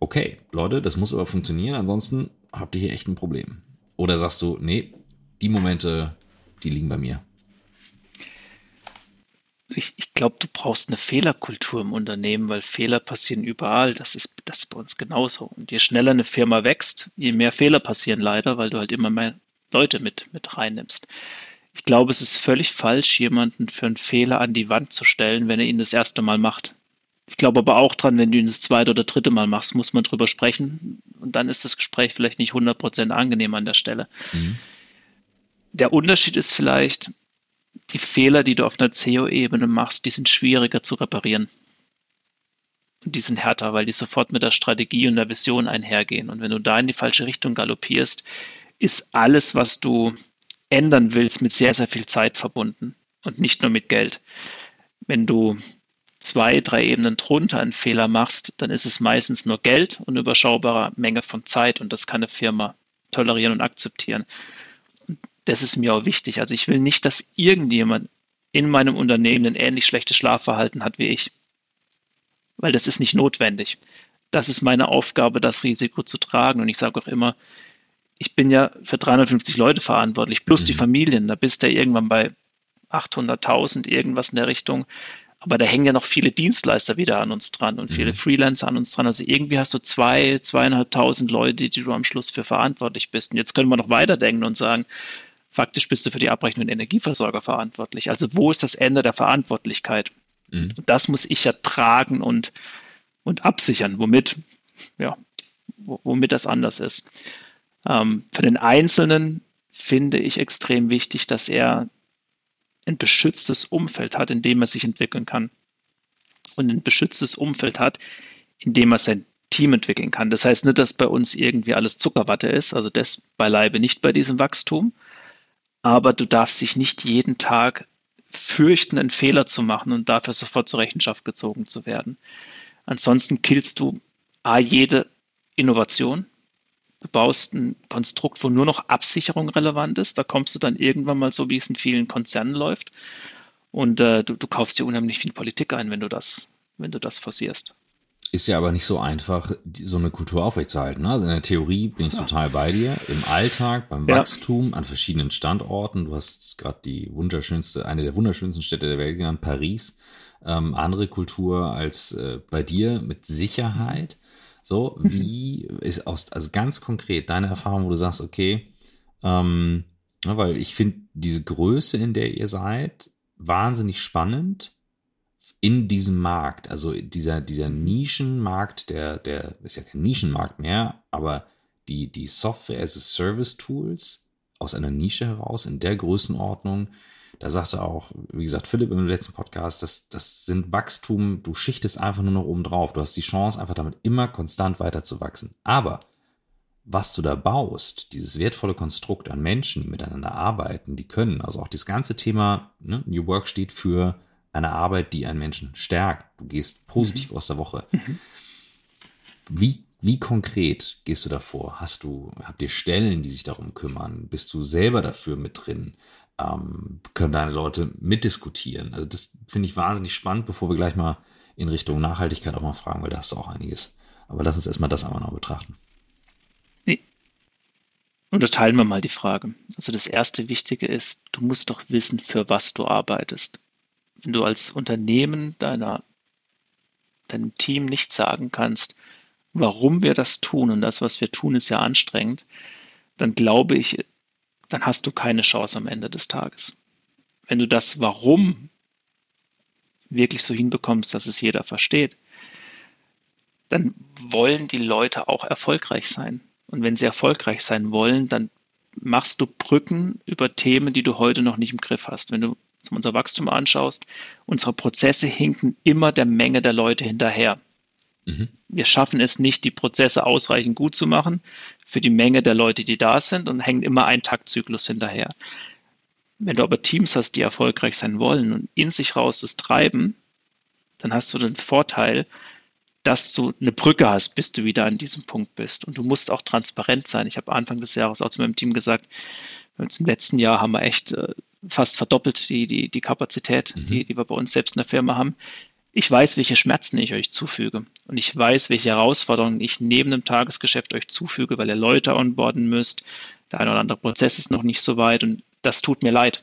okay, Leute, das muss aber funktionieren, ansonsten habt ihr hier echt ein Problem. Oder sagst du, nee, die Momente, die liegen bei mir? Ich, ich glaube, du brauchst eine Fehlerkultur im Unternehmen, weil Fehler passieren überall. Das ist, das ist bei uns genauso. Und je schneller eine Firma wächst, je mehr Fehler passieren leider, weil du halt immer mehr Leute mit, mit reinnimmst. Ich glaube, es ist völlig falsch, jemanden für einen Fehler an die Wand zu stellen, wenn er ihn das erste Mal macht. Ich glaube aber auch dran, wenn du ihn das zweite oder dritte Mal machst, muss man drüber sprechen. Und dann ist das Gespräch vielleicht nicht 100% angenehm an der Stelle. Mhm. Der Unterschied ist vielleicht, die Fehler, die du auf einer CEO-Ebene machst, die sind schwieriger zu reparieren. Und die sind härter, weil die sofort mit der Strategie und der Vision einhergehen. Und wenn du da in die falsche Richtung galoppierst, ist alles, was du ändern willst, mit sehr, sehr viel Zeit verbunden und nicht nur mit Geld. Wenn du zwei, drei Ebenen drunter einen Fehler machst, dann ist es meistens nur Geld und überschaubare Menge von Zeit und das kann eine Firma tolerieren und akzeptieren. Das ist mir auch wichtig. Also ich will nicht, dass irgendjemand in meinem Unternehmen ein ähnlich schlechtes Schlafverhalten hat wie ich, weil das ist nicht notwendig. Das ist meine Aufgabe, das Risiko zu tragen. Und ich sage auch immer, ich bin ja für 350 Leute verantwortlich, plus die mhm. Familien. Da bist du ja irgendwann bei 800.000, irgendwas in der Richtung. Aber da hängen ja noch viele Dienstleister wieder an uns dran und viele mhm. Freelancer an uns dran. Also irgendwie hast du zwei, zweieinhalbtausend Leute, die du am Schluss für verantwortlich bist. Und jetzt können wir noch weiterdenken und sagen, faktisch bist du für die Abrechnung Energieversorger verantwortlich. Also wo ist das Ende der Verantwortlichkeit? Mhm. Und das muss ich ja tragen und, und absichern, womit, ja, womit das anders ist. Ähm, für den Einzelnen finde ich extrem wichtig, dass er ein beschütztes Umfeld hat, in dem er sich entwickeln kann. Und ein beschütztes Umfeld hat, in dem er sein Team entwickeln kann. Das heißt nicht, dass bei uns irgendwie alles Zuckerwatte ist, also das beileibe nicht bei diesem Wachstum. Aber du darfst dich nicht jeden Tag fürchten, einen Fehler zu machen und dafür sofort zur Rechenschaft gezogen zu werden. Ansonsten killst du A, jede Innovation, Du baust ein Konstrukt, wo nur noch Absicherung relevant ist. Da kommst du dann irgendwann mal so, wie es in vielen Konzernen läuft. Und äh, du, du kaufst dir unheimlich viel Politik ein, wenn du das, wenn du das forcierst. Ist ja aber nicht so einfach, so eine Kultur aufrechtzuerhalten. Ne? Also in der Theorie bin ich ja. total bei dir. Im Alltag, beim ja. Wachstum, an verschiedenen Standorten. Du hast gerade die wunderschönste, eine der wunderschönsten Städte der Welt genannt, Paris. Ähm, andere Kultur als äh, bei dir mit Sicherheit. So, wie ist aus, also ganz konkret deine Erfahrung, wo du sagst, okay, ähm, ja, weil ich finde diese Größe, in der ihr seid, wahnsinnig spannend in diesem Markt, also dieser, dieser Nischenmarkt, der, der ist ja kein Nischenmarkt mehr, aber die, die Software as a Service Tools aus einer Nische heraus, in der Größenordnung, da sagte auch, wie gesagt, Philipp im letzten Podcast, das, das sind Wachstum, du schichtest einfach nur noch oben drauf. Du hast die Chance, einfach damit immer konstant weiter zu wachsen. Aber was du da baust, dieses wertvolle Konstrukt an Menschen, die miteinander arbeiten, die können, also auch das ganze Thema, ne, New Work steht für eine Arbeit, die einen Menschen stärkt. Du gehst positiv mhm. aus der Woche. Mhm. Wie, wie konkret gehst du davor? Hast du, habt ihr Stellen, die sich darum kümmern? Bist du selber dafür mit drin? Ähm, können deine Leute mitdiskutieren? Also das finde ich wahnsinnig spannend, bevor wir gleich mal in Richtung Nachhaltigkeit auch mal fragen, weil da hast du auch einiges. Aber lass uns erstmal das einmal noch betrachten. Nee. Unterteilen wir mal die Frage. Also das erste Wichtige ist, du musst doch wissen, für was du arbeitest wenn du als Unternehmen deiner, deinem Team nicht sagen kannst, warum wir das tun, und das, was wir tun, ist ja anstrengend, dann glaube ich, dann hast du keine Chance am Ende des Tages. Wenn du das Warum wirklich so hinbekommst, dass es jeder versteht, dann wollen die Leute auch erfolgreich sein. Und wenn sie erfolgreich sein wollen, dann machst du Brücken über Themen, die du heute noch nicht im Griff hast. Wenn du unser Wachstum anschaust, unsere Prozesse hinken immer der Menge der Leute hinterher. Mhm. Wir schaffen es nicht, die Prozesse ausreichend gut zu machen für die Menge der Leute, die da sind und hängen immer ein Taktzyklus hinterher. Wenn du aber Teams hast, die erfolgreich sein wollen und in sich raus das treiben, dann hast du den Vorteil, dass du eine Brücke hast, bis du wieder an diesem Punkt bist. Und du musst auch transparent sein. Ich habe Anfang des Jahres auch zu meinem Team gesagt, im letzten Jahr haben wir echt äh, fast verdoppelt die, die, die Kapazität, mhm. die, die wir bei uns selbst in der Firma haben. Ich weiß, welche Schmerzen ich euch zufüge. Und ich weiß, welche Herausforderungen ich neben dem Tagesgeschäft euch zufüge, weil ihr Leute onboarden müsst. Der eine oder andere Prozess ist noch nicht so weit und das tut mir leid.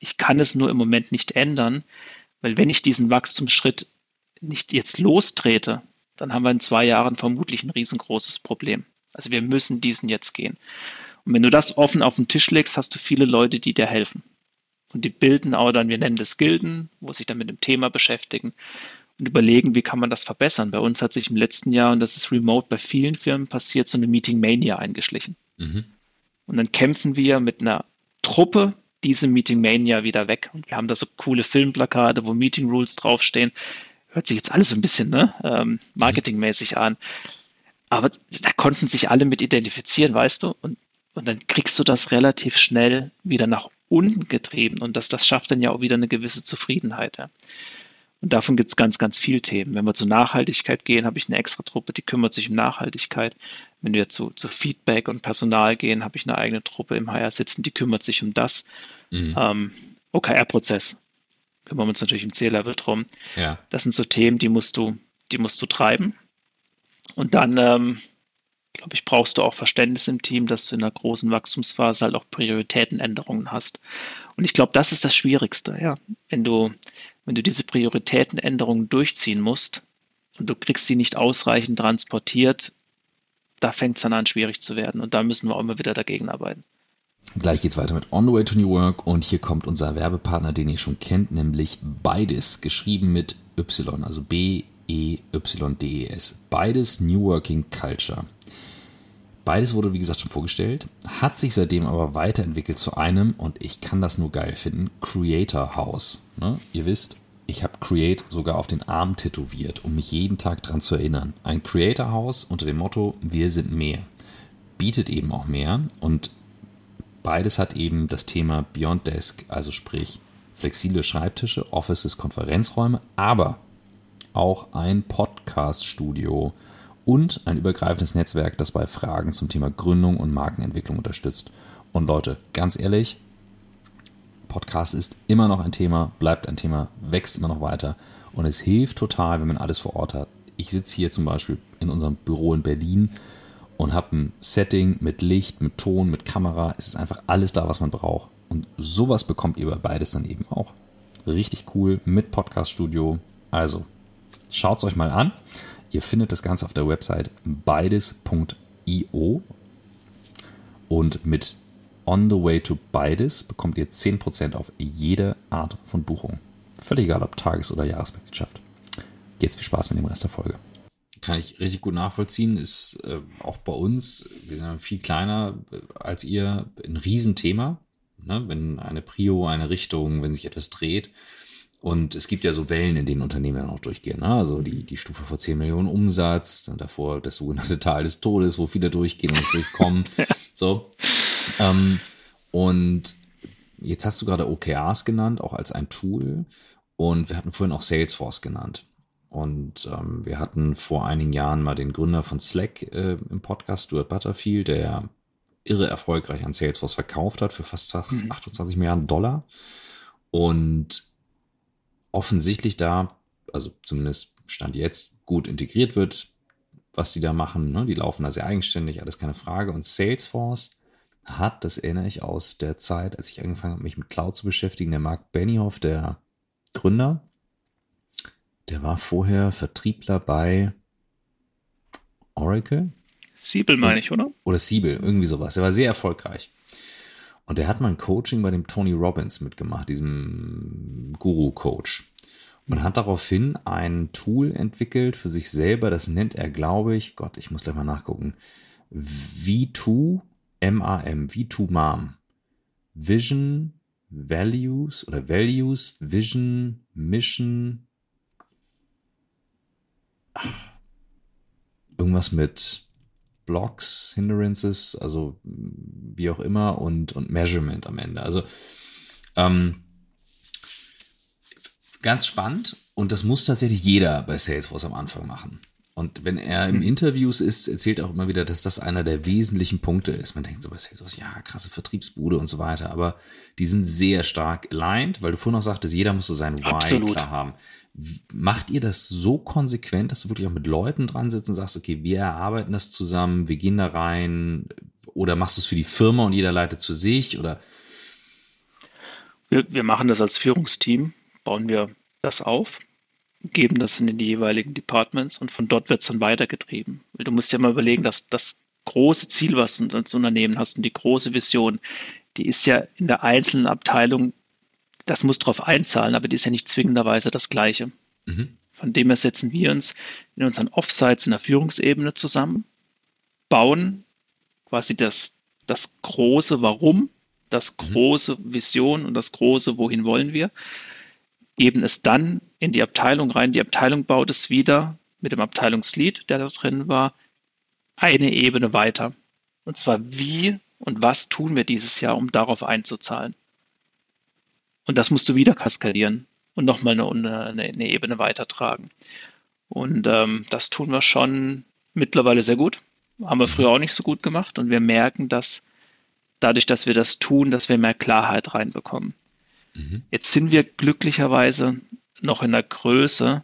Ich kann es nur im Moment nicht ändern, weil wenn ich diesen Wachstumsschritt nicht jetzt lostrete, dann haben wir in zwei Jahren vermutlich ein riesengroßes Problem. Also wir müssen diesen jetzt gehen. Und wenn du das offen auf den Tisch legst, hast du viele Leute, die dir helfen. Und die bilden auch dann, wir nennen das Gilden, wo sich dann mit dem Thema beschäftigen und überlegen, wie kann man das verbessern. Bei uns hat sich im letzten Jahr, und das ist remote bei vielen Firmen passiert, so eine Meeting Mania eingeschlichen. Mhm. Und dann kämpfen wir mit einer Truppe diese Meeting Mania wieder weg. Und wir haben da so coole Filmplakate, wo Meeting Rules draufstehen. Hört sich jetzt alles so ein bisschen ne, ähm, marketingmäßig an. Aber da konnten sich alle mit identifizieren, weißt du? Und und dann kriegst du das relativ schnell wieder nach unten getrieben. Und das, das schafft dann ja auch wieder eine gewisse Zufriedenheit. Ja. Und davon gibt es ganz, ganz viele Themen. Wenn wir zur Nachhaltigkeit gehen, habe ich eine extra Truppe, die kümmert sich um Nachhaltigkeit. Wenn wir zu, zu Feedback und Personal gehen, habe ich eine eigene Truppe im HR sitzen, die kümmert sich um das. Mhm. Ähm, OKR-Prozess kümmern wir uns natürlich im C-Level drum. Ja. Das sind so Themen, die musst du, die musst du treiben. Und dann ähm, glaube ich, brauchst du auch Verständnis im Team, dass du in einer großen Wachstumsphase halt auch Prioritätenänderungen hast. Und ich glaube, das ist das Schwierigste, ja. Wenn du, wenn du diese Prioritätenänderungen durchziehen musst und du kriegst sie nicht ausreichend transportiert, da fängt es dann an, schwierig zu werden. Und da müssen wir auch immer wieder dagegen arbeiten. Gleich geht's weiter mit On the Way to New Work und hier kommt unser Werbepartner, den ihr schon kennt, nämlich Beides, geschrieben mit Y, also B-E-Y-D-E-S. Beides New Working Culture. Beides wurde, wie gesagt, schon vorgestellt, hat sich seitdem aber weiterentwickelt zu einem, und ich kann das nur geil finden, Creator House. Ne? Ihr wisst, ich habe Create sogar auf den Arm tätowiert, um mich jeden Tag daran zu erinnern. Ein Creator House unter dem Motto, wir sind mehr. Bietet eben auch mehr und beides hat eben das Thema Beyond Desk, also sprich flexible Schreibtische, Offices, Konferenzräume, aber auch ein Podcast-Studio und ein übergreifendes Netzwerk, das bei Fragen zum Thema Gründung und Markenentwicklung unterstützt. Und Leute, ganz ehrlich, Podcast ist immer noch ein Thema, bleibt ein Thema, wächst immer noch weiter und es hilft total, wenn man alles vor Ort hat. ich sitze hier zum Beispiel in unserem Büro in Berlin und habe ein Setting mit Licht, mit Ton, mit Kamera. Es ist einfach alles da, was man braucht. Und sowas bekommt ihr bei beides dann eben auch. Richtig cool mit Podcast-Studio. Also, schaut es euch mal an. Ihr findet das Ganze auf der Website beides.io. Und mit On the Way to Beides bekommt ihr 10% auf jede Art von Buchung. Völlig egal, ob Tages- oder Jahresmitgliedschaft. Jetzt viel Spaß mit dem Rest der Folge. Kann ich richtig gut nachvollziehen, ist äh, auch bei uns, wir sind viel kleiner äh, als ihr, ein Riesenthema. Ne? Wenn eine Prio, eine Richtung, wenn sich etwas dreht. Und es gibt ja so Wellen, in denen Unternehmen dann auch durchgehen. Ne? Also die, die Stufe vor 10 Millionen Umsatz, dann davor das sogenannte Tal des Todes, wo viele durchgehen und nicht durchkommen. <laughs> so. Ähm, und jetzt hast du gerade OKRs genannt, auch als ein Tool. Und wir hatten vorhin auch Salesforce genannt. Und ähm, wir hatten vor einigen Jahren mal den Gründer von Slack äh, im Podcast, Stuart Butterfield, der irre erfolgreich an Salesforce verkauft hat für fast 28 mhm. Milliarden Dollar. Und offensichtlich da, also zumindest Stand jetzt, gut integriert wird, was die da machen. Ne? Die laufen da sehr eigenständig, alles keine Frage. Und Salesforce hat, das erinnere ich aus der Zeit, als ich angefangen habe, mich mit Cloud zu beschäftigen, der Mark Benioff, der Gründer, der war vorher Vertriebler bei Oracle. Siebel meine ich, oder? Oder Siebel, irgendwie sowas. Er war sehr erfolgreich. Und er hat mal ein Coaching bei dem Tony Robbins mitgemacht, diesem Guru-Coach. Und hat daraufhin ein Tool entwickelt für sich selber, das nennt er, glaube ich, Gott, ich muss gleich mal nachgucken, V2 MAM, V2 MAM. Vision, Values oder Values, Vision, Mission. Irgendwas mit Blocks, Hindrances, also wie auch immer und, und Measurement am Ende. Also ähm, ganz spannend und das muss tatsächlich jeder bei Salesforce am Anfang machen. Und wenn er im hm. Interviews ist, erzählt er auch immer wieder, dass das einer der wesentlichen Punkte ist. Man denkt so bei Salesforce, ja, krasse Vertriebsbude und so weiter, aber die sind sehr stark aligned, weil du vorhin noch sagtest, jeder muss so sein Why Absolut. klar haben. Macht ihr das so konsequent, dass du wirklich auch mit Leuten dran sitzt und sagst, okay, wir erarbeiten das zusammen, wir gehen da rein, oder machst du es für die Firma und jeder leitet zu sich, oder? Wir, wir machen das als Führungsteam, bauen wir das auf geben das in die jeweiligen Departments und von dort wird es dann weitergetrieben. Du musst ja mal überlegen, dass das große Ziel, was du als Unternehmen hast und die große Vision, die ist ja in der einzelnen Abteilung, das muss darauf einzahlen, aber die ist ja nicht zwingenderweise das Gleiche. Mhm. Von dem her setzen wir uns in unseren Offsites in der Führungsebene zusammen, bauen quasi das, das große Warum, das mhm. große Vision und das große Wohin wollen wir geben es dann in die Abteilung rein. Die Abteilung baut es wieder mit dem Abteilungslead, der da drin war, eine Ebene weiter. Und zwar wie und was tun wir dieses Jahr, um darauf einzuzahlen. Und das musst du wieder kaskadieren und nochmal eine, eine, eine Ebene weitertragen. Und ähm, das tun wir schon mittlerweile sehr gut. Haben wir früher auch nicht so gut gemacht. Und wir merken, dass dadurch, dass wir das tun, dass wir mehr Klarheit reinbekommen. Mhm. Jetzt sind wir glücklicherweise noch in der Größe,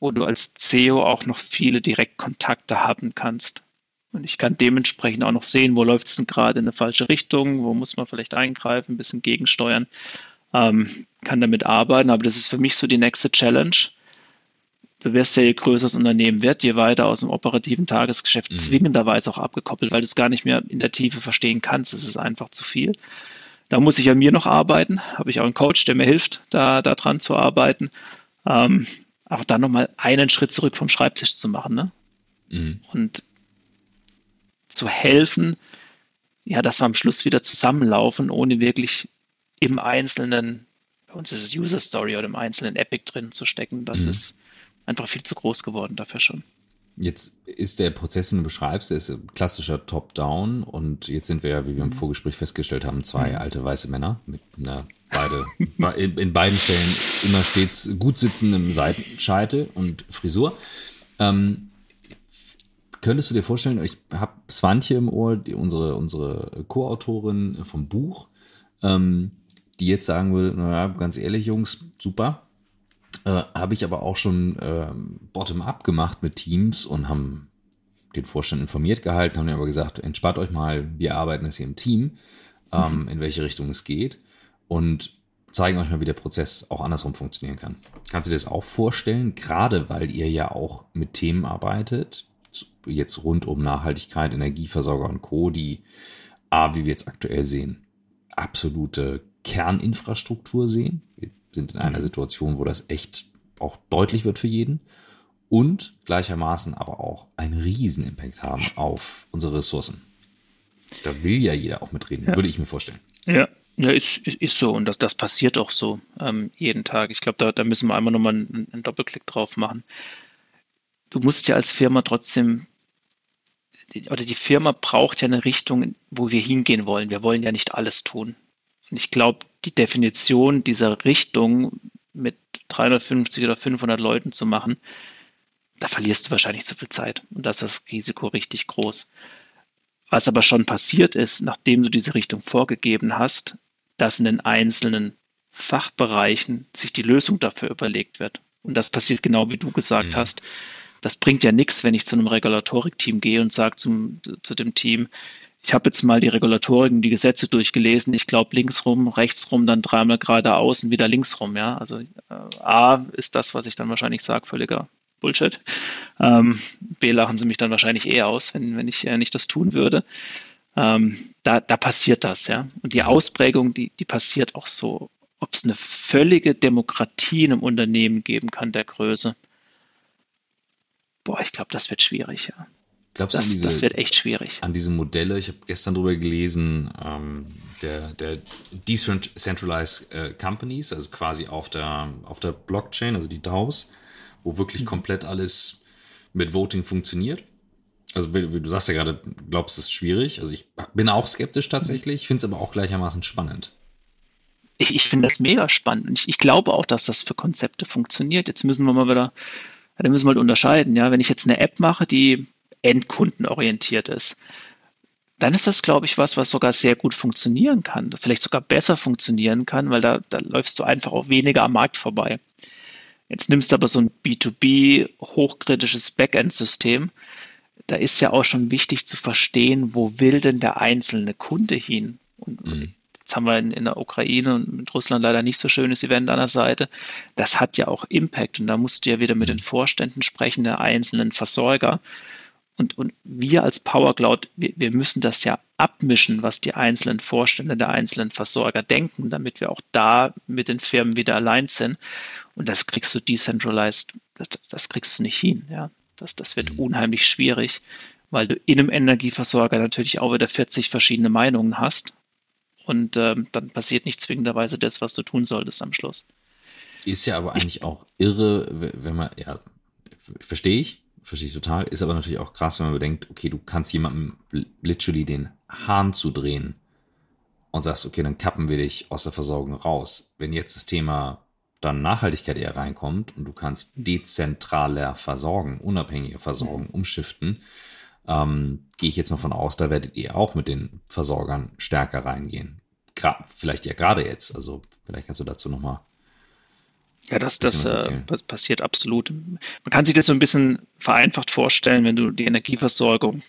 wo du als CEO auch noch viele Direktkontakte haben kannst. Und ich kann dementsprechend auch noch sehen, wo läuft es denn gerade in eine falsche Richtung, wo muss man vielleicht eingreifen, ein bisschen gegensteuern, ähm, kann damit arbeiten. Aber das ist für mich so die nächste Challenge. Du wirst ja, je größer das Unternehmen wird, je weiter aus dem operativen Tagesgeschäft mhm. zwingenderweise auch abgekoppelt, weil du es gar nicht mehr in der Tiefe verstehen kannst. Es ist einfach zu viel. Da muss ich an mir noch arbeiten. Habe ich auch einen Coach, der mir hilft, da, da dran zu arbeiten. Ähm, aber dann nochmal einen Schritt zurück vom Schreibtisch zu machen. Ne? Mhm. Und zu helfen, ja, dass wir am Schluss wieder zusammenlaufen, ohne wirklich im Einzelnen, bei uns ist es User Story oder im einzelnen Epic drin zu stecken. Das mhm. ist einfach viel zu groß geworden dafür schon. Jetzt ist der Prozess, den du beschreibst, der ist klassischer Top-Down und jetzt sind wir ja, wie wir im mhm. Vorgespräch festgestellt haben, zwei mhm. alte weiße Männer mit einer beide, in beiden Fällen immer stets gut sitzendem Seitenscheitel und Frisur. Ähm, könntest du dir vorstellen, ich habe Swantje im Ohr, die, unsere, unsere Co-Autorin vom Buch, ähm, die jetzt sagen würde, naja, ganz ehrlich, Jungs, super, Äh, Habe ich aber auch schon äh, bottom-up gemacht mit Teams und haben den Vorstand informiert gehalten, haben mir aber gesagt, entspannt euch mal, wir arbeiten es hier im Team, ähm, mhm. in welche Richtung es geht und zeigen euch mal, wie der Prozess auch andersrum funktionieren kann. Kannst du dir das auch vorstellen, gerade weil ihr ja auch mit Themen arbeitet, jetzt rund um Nachhaltigkeit, Energieversorger und Co., die A, wie wir jetzt aktuell sehen, absolute Kerninfrastruktur sehen. Wir sind in einer. Situation, wo das echt auch deutlich wird für jeden und gleichermaßen aber auch einen Riesenimpact haben auf unsere Ressourcen. Da will ja jeder auch mitreden, ja. würde ich mir vorstellen. Ja, ja ist, ist, ist so und das, das passiert auch so ähm, jeden Tag. Ich glaube, da, da müssen wir einmal nochmal einen, einen Doppelklick drauf machen. Du musst ja als Firma trotzdem oder die Firma braucht ja eine Richtung, wo wir hingehen wollen. Wir wollen ja nicht alles tun. Und ich glaube, die Definition dieser Richtung mit 350 oder 500 Leuten zu machen, da verlierst du wahrscheinlich zu viel Zeit. Und da ist das Risiko richtig groß. Was aber schon passiert ist, nachdem du diese Richtung vorgegeben hast, dass in den einzelnen Fachbereichen sich die Lösung dafür überlegt wird. Und das passiert genau wie du gesagt mhm. hast. Das bringt ja nichts, wenn ich zu einem Regulatorik-Team gehe und sage zum, zu dem Team, ich habe jetzt mal die Regulatoriken, die Gesetze durchgelesen. Ich glaube links rum, rechts rum, dann dreimal geradeaus und wieder links rum. Ja, also äh, A ist das, was ich dann wahrscheinlich sage, völliger Bullshit. Ähm, B lachen sie mich dann wahrscheinlich eher aus, wenn, wenn ich äh, nicht das tun würde. Ähm, da, da passiert das, ja. Und die Ausprägung, die, die passiert auch so. Ob es eine völlige Demokratie in einem Unternehmen geben kann, der Größe. Boah, ich glaube, das wird schwierig, ja. Glaubst das, diese, das wird echt schwierig. An diese Modelle, ich habe gestern darüber gelesen, ähm, der, der Decentralized äh, Companies, also quasi auf der, auf der Blockchain, also die DAOs, wo wirklich mhm. komplett alles mit Voting funktioniert. Also du sagst ja gerade, glaubst, es ist schwierig. Also ich bin auch skeptisch tatsächlich, ich finde es aber auch gleichermaßen spannend. Ich, ich finde das mega spannend. Ich, ich glaube auch, dass das für Konzepte funktioniert. Jetzt müssen wir mal wieder, da müssen wir halt unterscheiden. Ja, wenn ich jetzt eine App mache, die endkundenorientiert ist, dann ist das, glaube ich, was, was sogar sehr gut funktionieren kann, vielleicht sogar besser funktionieren kann, weil da, da läufst du einfach auch weniger am Markt vorbei. Jetzt nimmst du aber so ein B2B hochkritisches Backend-System. Da ist ja auch schon wichtig zu verstehen, wo will denn der einzelne Kunde hin? Und mhm. jetzt haben wir in, in, der Ukraine und mit Russland leider nicht so schönes Event an der Seite. Das hat ja auch Impact und da musst du ja wieder mit den Vorständen sprechen, der einzelnen Versorger und, und wir als Power Cloud, wir, wir müssen das ja abmischen, was die einzelnen Vorstände der einzelnen Versorger denken, damit wir auch da mit den Firmen wieder allein sind. Und das kriegst du decentralized, das, das kriegst du nicht hin. Ja. Das, das wird mhm. unheimlich schwierig, weil du in einem Energieversorger natürlich auch wieder 40 verschiedene Meinungen hast. Und ähm, dann passiert nicht zwingenderweise das, was du tun solltest am Schluss. Ist ja aber eigentlich auch irre, wenn man, ja, verstehe ich, verstehe ich total. Ist aber natürlich auch krass, wenn man bedenkt, okay, du kannst jemandem literally den Hahn zudrehen und sagst, okay, dann kappen wir dich aus der Versorgung raus. Wenn jetzt das Thema dann Nachhaltigkeit eher reinkommt und du kannst dezentraler versorgen, unabhängiger versorgen, umschiften, ähm, gehe ich jetzt mal von aus, da werdet ihr auch mit den Versorgern stärker reingehen. Gra vielleicht ja gerade jetzt. Also vielleicht kannst du dazu nochmal ja, das, das äh, passiert absolut. Man kann sich das so ein bisschen vereinfacht vorstellen, wenn du die Energieversorgung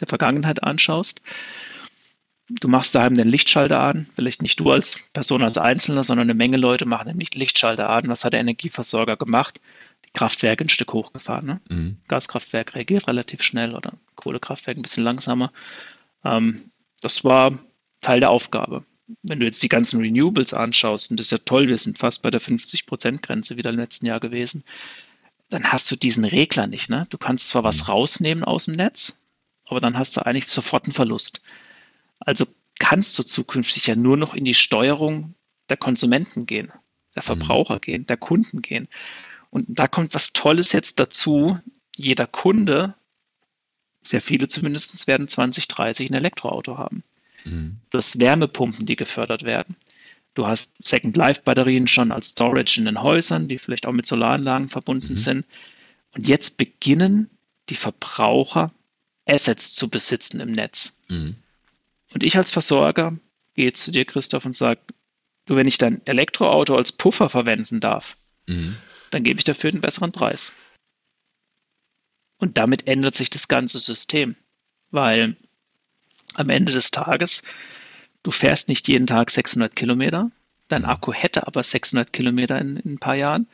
der Vergangenheit anschaust. Du machst daheim den Lichtschalter an, vielleicht nicht du als Person als Einzelner, sondern eine Menge Leute machen den Lichtschalter an. Was hat der Energieversorger gemacht? Die Kraftwerke ein Stück hochgefahren. Ne? Mhm. Gaskraftwerk reagiert relativ schnell oder Kohlekraftwerk ein bisschen langsamer. Ähm, das war Teil der Aufgabe wenn du jetzt die ganzen Renewables anschaust, und das ist ja toll, wir sind fast bei der 50%-Grenze wieder im letzten Jahr gewesen, dann hast du diesen Regler nicht. Ne? Du kannst zwar was mhm. rausnehmen aus dem Netz, aber dann hast du eigentlich sofort einen Verlust. Also kannst du zukünftig ja nur noch in die Steuerung der Konsumenten gehen, der Verbraucher mhm. gehen, der Kunden gehen. Und da kommt was Tolles jetzt dazu. Jeder Kunde, sehr viele zumindest, werden 2030 ein Elektroauto haben. Mhm. Du hast Wärmepumpen, die gefördert werden. Du hast Second-Life-Batterien schon als Storage in den Häusern, die vielleicht auch mit Solaranlagen verbunden mhm. sind. Und jetzt beginnen die Verbraucher Assets zu besitzen im Netz. Mhm. Und ich als Versorger gehe zu dir, Christoph, und sage, du, wenn ich dein Elektroauto als Puffer verwenden darf, mhm. dann gebe ich dafür einen besseren Preis. Und damit ändert sich das ganze System, weil am Ende des Tages, du fährst nicht jeden Tag 600 Kilometer, dein Akku hätte aber 600 Kilometer in, in ein paar Jahren.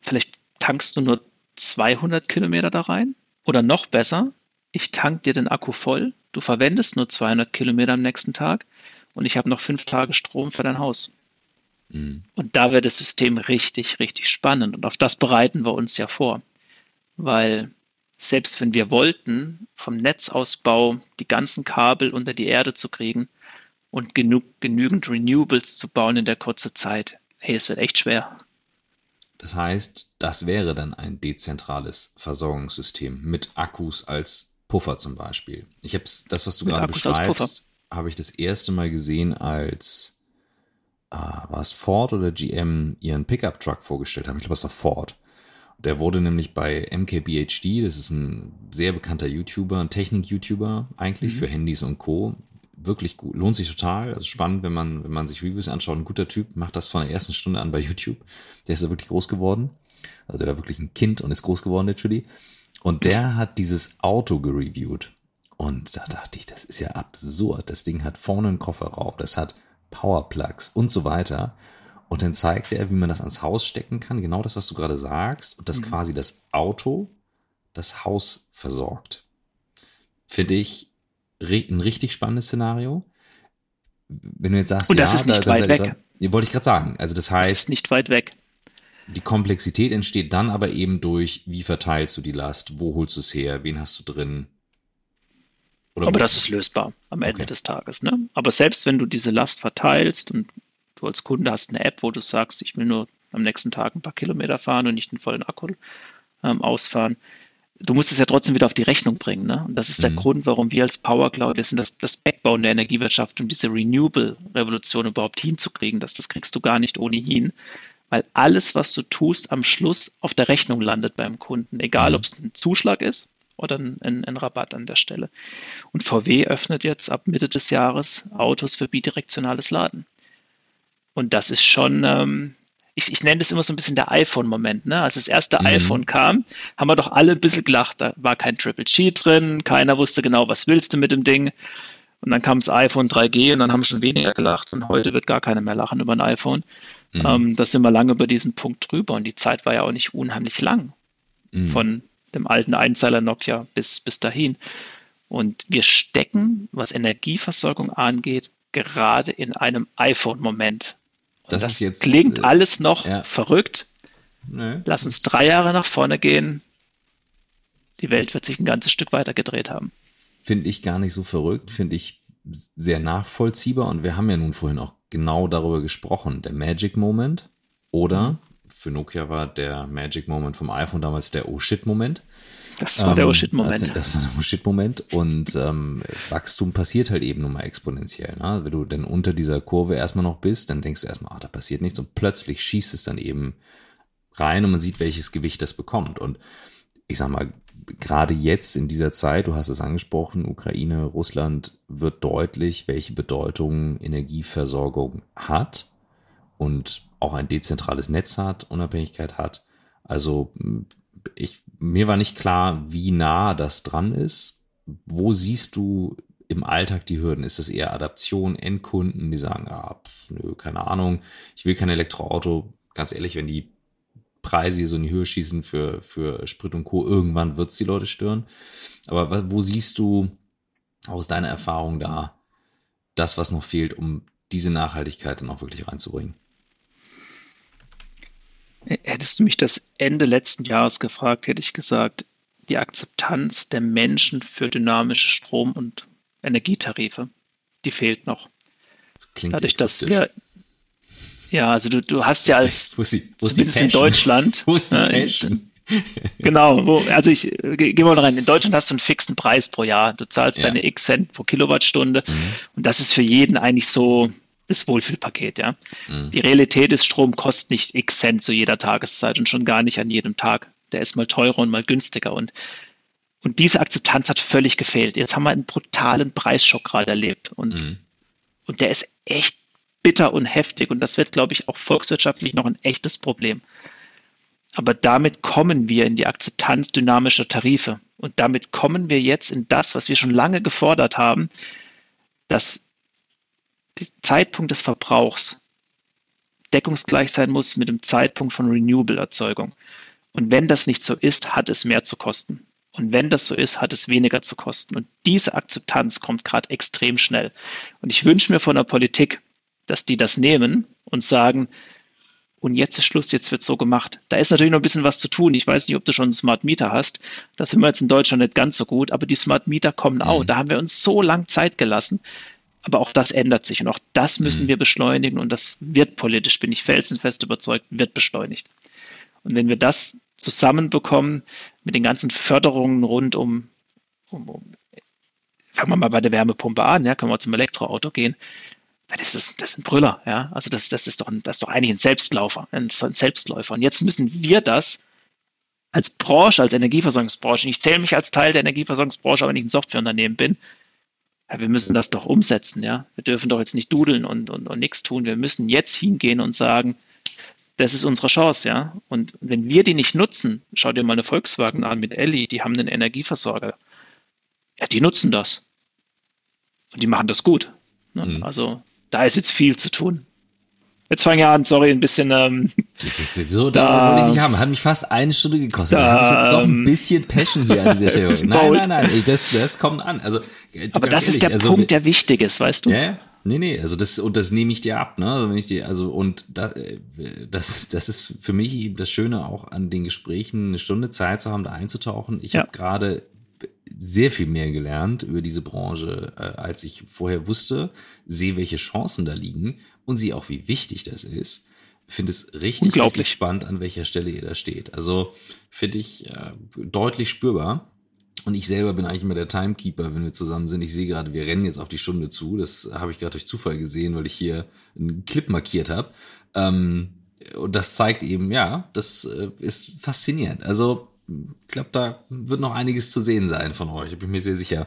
Vielleicht tankst du nur 200 Kilometer da rein oder noch besser, ich tank dir den Akku voll, du verwendest nur 200 Kilometer am nächsten Tag und ich habe noch fünf Tage Strom für dein Haus. Mhm. Und da wird das System richtig, richtig spannend und auf das bereiten wir uns ja vor, weil selbst wenn wir wollten, vom Netzausbau die ganzen Kabel unter die Erde zu kriegen und genug, genügend Renewables zu bauen in der kurzen Zeit, hey, es wird echt schwer. Das heißt, das wäre dann ein dezentrales Versorgungssystem mit Akkus als Puffer zum Beispiel. Ich habe das, was du mit gerade Akkus beschreibst, habe ich das erste Mal gesehen, als äh, war es Ford oder GM ihren Pickup-Truck vorgestellt haben. Ich glaube, es war Ford. Der wurde nämlich bei MKBHD, das ist ein sehr bekannter YouTuber, ein Technik-YouTuber eigentlich mhm. für Handys und Co. Wirklich gut, lohnt sich total. Also spannend, wenn man, wenn man sich Reviews anschaut. Ein guter Typ, macht das von der ersten Stunde an bei YouTube. Der ist ja wirklich groß geworden. Also der war wirklich ein Kind und ist groß geworden, natürlich. Und der hat dieses Auto gereviewt. Und da dachte ich, das ist ja absurd. Das Ding hat vorne einen Kofferraum, das hat Powerplugs und so weiter. Und dann zeigt er, wie man das ans Haus stecken kann, genau das, was du gerade sagst, und dass mhm. quasi das Auto das Haus versorgt. Finde ich ein richtig spannendes Szenario. Wenn du jetzt sagst, und das ja, ist nicht da, weit weg. Da, wollte ich gerade sagen. Also das heißt, das ist nicht weit weg. Die Komplexität entsteht dann aber eben durch, wie verteilst du die Last, wo holst du es her, wen hast du drin. Oder aber wo? das ist lösbar am Ende okay. des Tages. Ne? Aber selbst wenn du diese Last verteilst und Du als Kunde hast eine App, wo du sagst, ich will nur am nächsten Tag ein paar Kilometer fahren und nicht einen vollen Akku ähm, ausfahren. Du musst es ja trotzdem wieder auf die Rechnung bringen. Ne? Und das ist mhm. der Grund, warum wir als Power Cloud, wir sind das, das Backbone der Energiewirtschaft, um diese Renewable-Revolution überhaupt hinzukriegen. Das, das kriegst du gar nicht ohnehin, weil alles, was du tust, am Schluss auf der Rechnung landet beim Kunden, egal mhm. ob es ein Zuschlag ist oder ein, ein, ein, Rabatt an der Stelle. Und VW öffnet jetzt ab Mitte des Jahres Autos für bidirektionales Laden. Und das ist schon, ähm, ich, ich nenne das immer so ein bisschen der iPhone-Moment. Ne? Als das erste mhm. iPhone kam, haben wir doch alle ein bisschen gelacht. Da war kein Triple G drin, keiner wusste genau, was willst du mit dem Ding. Und dann kam das iPhone 3G und dann haben wir schon weniger gelacht. Und heute wird gar keiner mehr lachen über ein iPhone. Mhm. Ähm, da sind wir lange über diesen Punkt drüber. Und die Zeit war ja auch nicht unheimlich lang. Mhm. Von dem alten Einzeiler Nokia bis, bis dahin. Und wir stecken, was Energieversorgung angeht, gerade in einem iPhone-Moment. Das, das jetzt, klingt äh, alles noch ja. verrückt. Nee, Lass uns drei Jahre nach vorne gehen. Die Welt wird sich ein ganzes Stück weiter gedreht haben. Finde ich gar nicht so verrückt, finde ich sehr nachvollziehbar. Und wir haben ja nun vorhin auch genau darüber gesprochen. Der Magic Moment oder mhm. für Nokia war der Magic Moment vom iPhone damals der Oh shit Moment. Das war ähm, der Oh shit Moment. Also, das war der Oh shit Moment. Und ähm, Wachstum passiert halt eben nun mal exponentiell. Ne? Wenn du dann unter dieser Kurve erstmal noch bist, dann denkst du erstmal, ah, da passiert nichts. Und plötzlich schießt es dann eben rein und man sieht, welches Gewicht das bekommt. Und ich sag mal, gerade jetzt in dieser Zeit, du hast es angesprochen, Ukraine, Russland, wird deutlich, welche Bedeutung Energieversorgung hat und auch ein dezentrales Netz hat, Unabhängigkeit hat. Also ich, mir war nicht klar, wie nah das dran ist. Wo siehst du im Alltag die Hürden? Ist das eher Adaption, Endkunden, die sagen, ah, pff, nö, keine Ahnung, ich will kein Elektroauto. Ganz ehrlich, wenn die Preise hier so in die Höhe schießen für, für Sprit und Co., irgendwann wird es die Leute stören. Aber wo siehst du aus deiner Erfahrung da das, was noch fehlt, um diese Nachhaltigkeit dann auch wirklich reinzubringen? Hättest du mich das Ende letzten Jahres gefragt, hätte ich gesagt, die Akzeptanz der Menschen für dynamische Strom- und Energietarife, die fehlt noch. Klingt Dadurch, dass wir, ja, also du, du hast ja als, wo ist die, wo ist zumindest in Deutschland, <laughs> wo ist die äh, Passion? <laughs> genau, wo, also ich gehe geh mal rein. In Deutschland hast du einen fixen Preis pro Jahr. Du zahlst ja. deine X Cent pro Kilowattstunde mhm. und das ist für jeden eigentlich so das Wohlfühlpaket, ja. Mhm. Die Realität ist, Strom kostet nicht x Cent zu jeder Tageszeit und schon gar nicht an jedem Tag. Der ist mal teurer und mal günstiger und und diese Akzeptanz hat völlig gefehlt. Jetzt haben wir einen brutalen Preisschock gerade erlebt und, mhm. und der ist echt bitter und heftig und das wird, glaube ich, auch volkswirtschaftlich noch ein echtes Problem. Aber damit kommen wir in die Akzeptanz dynamischer Tarife. Und damit kommen wir jetzt in das, was wir schon lange gefordert haben, dass Zeitpunkt des Verbrauchs deckungsgleich sein muss mit dem Zeitpunkt von Renewable-Erzeugung. Und wenn das nicht so ist, hat es mehr zu kosten. Und wenn das so ist, hat es weniger zu kosten. Und diese Akzeptanz kommt gerade extrem schnell. Und ich wünsche mir von der Politik, dass die das nehmen und sagen, und jetzt ist Schluss, jetzt wird so gemacht. Da ist natürlich noch ein bisschen was zu tun. Ich weiß nicht, ob du schon einen Smart Meter hast. Das sind wir jetzt in Deutschland nicht ganz so gut, aber die Smart Meter kommen auch. Mhm. Da haben wir uns so lang Zeit gelassen. Aber auch das ändert sich und auch das müssen mhm. wir beschleunigen und das wird politisch, bin ich felsenfest überzeugt, wird beschleunigt. Und wenn wir das zusammenbekommen mit den ganzen Förderungen rund um, um, um fangen wir mal bei der Wärmepumpe an, ja, können wir zum Elektroauto gehen, das ist, das ist ein Brüller, ja. Also das, das ist doch ein, das ist doch eigentlich ein Selbstlaufer, ein, ein Selbstläufer. Und jetzt müssen wir das als Branche, als Energieversorgungsbranche, ich zähle mich als Teil der Energieversorgungsbranche, aber wenn ich ein Softwareunternehmen bin, ja, wir müssen das doch umsetzen, ja. Wir dürfen doch jetzt nicht dudeln und, und, und nichts tun. Wir müssen jetzt hingehen und sagen, das ist unsere Chance, ja. Und wenn wir die nicht nutzen, schau dir mal eine Volkswagen an mit Elli, die haben einen Energieversorger. Ja, die nutzen das. Und die machen das gut. Ne? Mhm. Also da ist jetzt viel zu tun. Jetzt fange ich an, sorry, ein bisschen. Ähm, das ist so, da, wollte ich nicht haben. Hat mich fast eine Stunde gekostet. Da, da habe ich jetzt doch ein ähm, bisschen Passion hier an dieser <laughs> Stelle. nein, nein, nein, das, das kommt an. Also, aber das ehrlich, ist der also, Punkt, der wichtig ist, weißt du? Ja, nee, nee, also das, und das nehme ich dir ab, ne? Also wenn ich dir, also, und da, äh, das, das ist für mich eben das Schöne auch an den Gesprächen, eine Stunde Zeit zu haben, da einzutauchen. Ich ja. habe gerade sehr viel mehr gelernt über diese Branche, äh, als ich vorher wusste, sehe, welche Chancen da liegen und sehe auch, wie wichtig das ist. Finde es richtig, richtig spannend, an welcher Stelle ihr da steht. Also finde ich äh, deutlich spürbar. Und ich selber bin eigentlich immer der Timekeeper, wenn wir zusammen sind. Ich sehe gerade, wir rennen jetzt auf die Stunde zu. Das habe ich gerade durch Zufall gesehen, weil ich hier einen Clip markiert habe. Ähm, und das zeigt eben, ja, das äh, ist faszinierend. Also ich glaube, da wird noch einiges zu sehen sein von euch, bin ich mir sehr sicher.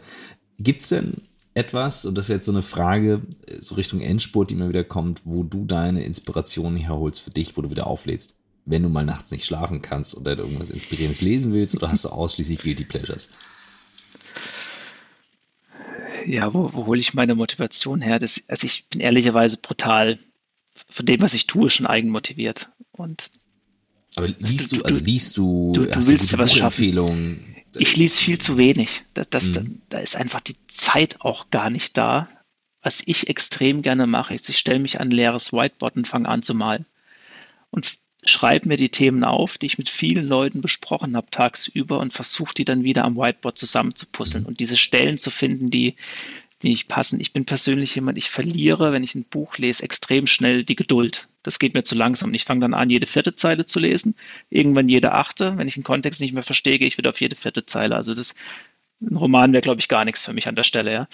Gibt es denn etwas, und das wäre jetzt so eine Frage, so Richtung Endspurt, die immer wieder kommt, wo du deine Inspirationen herholst für dich, wo du wieder auflädst? Wenn du mal nachts nicht schlafen kannst oder irgendwas Inspirierendes lesen willst, oder hast du ausschließlich Guilty Pleasures? Ja, wo, wo hole ich meine Motivation her? Das, also ich bin ehrlicherweise brutal von dem, was ich tue, schon eigenmotiviert. Und aber liest du, also liest du, du, du willst du was schaffen. Ich lese viel zu wenig. Das, das, mhm. da, da ist einfach die Zeit auch gar nicht da. Was ich extrem gerne mache, ist, ich stelle mich an ein leeres Whiteboard und fange an zu malen. Und schreibe mir die Themen auf, die ich mit vielen Leuten besprochen habe tagsüber und versuche die dann wieder am Whiteboard zusammenzupuzzeln mhm. und diese Stellen zu finden, die, die nicht passen. Ich bin persönlich jemand, ich verliere, wenn ich ein Buch lese, extrem schnell die Geduld. Das geht mir zu langsam. Ich fange dann an, jede vierte Zeile zu lesen, irgendwann jede achte. Wenn ich den Kontext nicht mehr verstehe, gehe ich wieder auf jede vierte Zeile. Also das, ein Roman wäre, glaube ich, gar nichts für mich an der Stelle. Ja.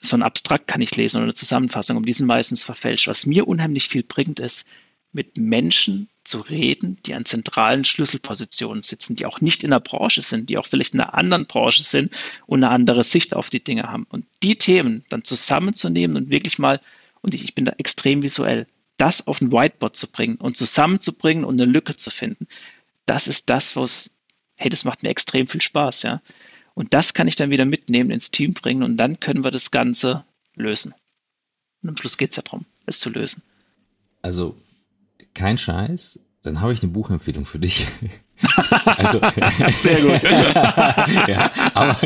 So ein Abstrakt kann ich lesen oder eine Zusammenfassung, um die sind meistens verfälscht. Was mir unheimlich viel bringt, ist, mit Menschen zu reden, die an zentralen Schlüsselpositionen sitzen, die auch nicht in der Branche sind, die auch vielleicht in einer anderen Branche sind und eine andere Sicht auf die Dinge haben. Und die Themen dann zusammenzunehmen und wirklich mal, und ich, ich bin da extrem visuell, das auf ein Whiteboard zu bringen und zusammenzubringen und eine Lücke zu finden, das ist das, was, hey, das macht mir extrem viel Spaß, ja. Und das kann ich dann wieder mitnehmen, ins Team bringen und dann können wir das Ganze lösen. Und am Schluss geht es ja darum, es zu lösen. Also kein Scheiß, dann habe ich eine Buchempfehlung für dich. <laughs> also, Sehr gut. <laughs> ja, aber,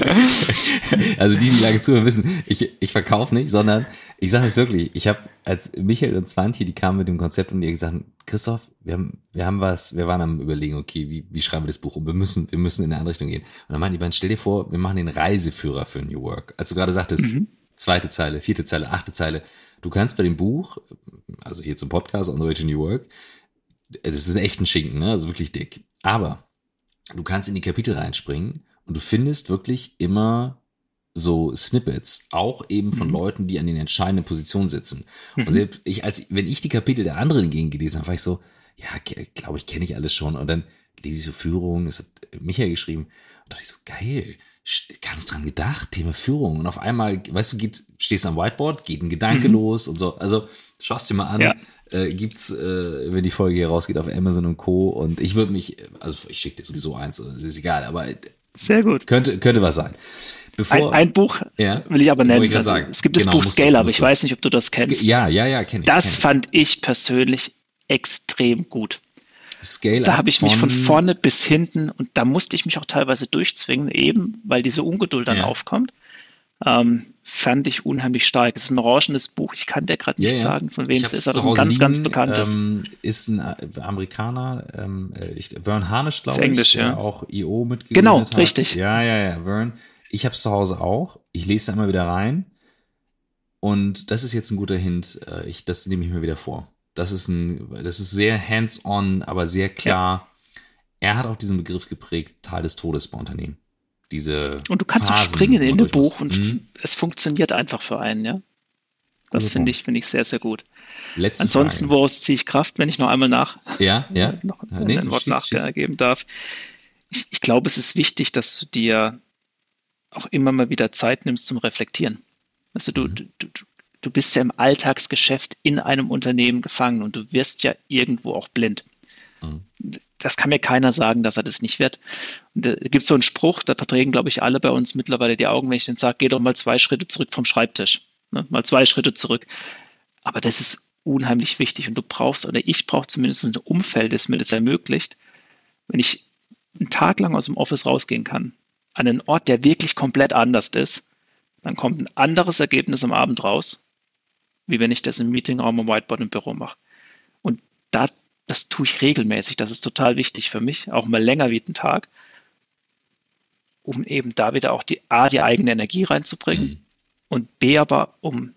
also die, die lange zuhören, wissen, ich, ich verkaufe nicht, sondern ich sage es wirklich, ich habe, als Michael und Swantje, die kamen mit dem Konzept und die gesagt, Christoph, wir haben, wir haben was, wir waren am überlegen, okay, wie, wie schreiben wir das Buch um? Wir müssen, wir müssen in eine andere Richtung gehen. Und dann meinen die beiden, stell dir vor, wir machen den Reiseführer für New Work. Als du gerade sagtest, mhm. zweite Zeile, vierte Zeile, achte Zeile, Du kannst bei dem Buch, also hier zum Podcast On the Way to New Work, das ist echt ein Schinken, ne? also wirklich dick. Aber du kannst in die Kapitel reinspringen und du findest wirklich immer so Snippets, auch eben von mhm. Leuten, die an den entscheidenden Positionen sitzen. Mhm. Und selbst ich, als wenn ich die Kapitel der anderen gegen gelesen habe, war ich so, ja, glaube ich, kenne ich alles schon. Und dann lese ich so Führung, das hat Michael geschrieben, und dachte ich so, geil, gar nicht dran gedacht, Thema Führung. Und auf einmal, weißt du, geht, stehst am Whiteboard, geht ein Gedanke mhm. los und so. Also schaust dir mal an. Ja. Äh, gibt's, äh, wenn die Folge hier rausgeht, auf Amazon und Co. Und ich würde mich, also ich schicke dir sowieso eins, ist egal, aber sehr gut. Könnte, könnte was sein. Bevor, ein, ein Buch ja, will ich aber nennen. Ich also, es gibt genau, das Buch Scale, aber ich weiß nicht, ob du das kennst. Ja, ja, ja, kenne ich. Das kenn ich. fand ich persönlich extrem gut. Scale da habe ich mich von vorne bis hinten und da musste ich mich auch teilweise durchzwingen, eben weil diese Ungeduld dann ja. aufkommt. Ähm, fand ich unheimlich stark. Es ist ein orangenes Buch, ich kann dir gerade nicht ja, sagen, von wem es ist, aber es ist ein ganz, liegen, ganz bekanntes. Ähm, ist ein äh, Amerikaner, ähm, äh, ich, Vern Harnisch, glaube ich, Englisch, ja. auch IO mitgegründet Genau, hat. richtig. Ja, ja, ja, Vern. Ich habe es zu Hause auch. Ich lese da immer wieder rein. Und das ist jetzt ein guter Hint. Äh, ich, das nehme ich mir wieder vor. Das ist ein, das ist sehr hands-on, aber sehr klar. Ja. Er hat auch diesen Begriff geprägt, Teil des Todes bei Unternehmen. Diese und du kannst Phasen, springen in dem Buch und mhm. es funktioniert einfach für einen, ja. Das finde ich, finde ich sehr, sehr gut. Letzte Ansonsten, Frage. woraus ziehe ich Kraft, wenn ich noch einmal nach, ja, ja. <laughs> noch ja, nee, ein Wort nachgeben darf. Ich, ich glaube, es ist wichtig, dass du dir auch immer mal wieder Zeit nimmst zum Reflektieren. Also du, mhm. du, du, du bist ja im Alltagsgeschäft in einem Unternehmen gefangen und du wirst ja irgendwo auch blind. Mhm. Das kann mir keiner sagen, dass er das nicht wird. Und da gibt es so einen Spruch, da verdrehen, glaube ich, alle bei uns mittlerweile die Augen, wenn ich den sage, geh doch mal zwei Schritte zurück vom Schreibtisch. Ne? Mal zwei Schritte zurück. Aber das ist unheimlich wichtig und du brauchst, oder ich brauche zumindest ein Umfeld, das mir das ermöglicht, wenn ich einen Tag lang aus dem Office rausgehen kann, an einen Ort, der wirklich komplett anders ist, dann kommt ein anderes Ergebnis am Abend raus, wie wenn ich das im Meetingraum am Whiteboard im Büro mache. Und da, das tue ich regelmäßig. Das ist total wichtig für mich, auch mal länger wie einen Tag, um eben da wieder auch die A, die eigene Energie reinzubringen mhm. und B, aber um,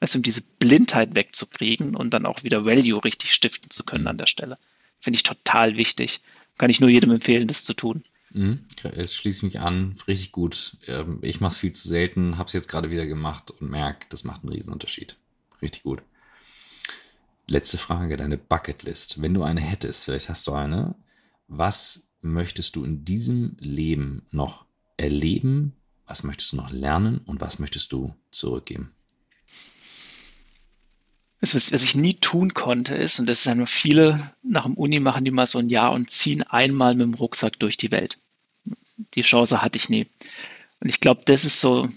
also um diese Blindheit wegzukriegen und dann auch wieder Value richtig stiften zu können mhm. an der Stelle. Finde ich total wichtig. Kann ich nur jedem empfehlen, das zu tun. Mhm, es schließt mich an, richtig gut. Ähm, ich mache es viel zu selten, habe es jetzt gerade wieder gemacht und merke, das macht einen Riesenunterschied. Richtig gut. Letzte Frage, deine Bucketlist. Wenn du eine hättest, vielleicht hast du eine, was möchtest du in diesem Leben noch erleben? Was möchtest du noch lernen und was möchtest du zurückgeben? Was, was ich nie tun konnte, ist, und das ist ja nur viele nach dem Uni machen die mal so ein Jahr und ziehen einmal mit dem Rucksack durch die Welt die Chance hatte ich nie. Und ich glaube, das ist so,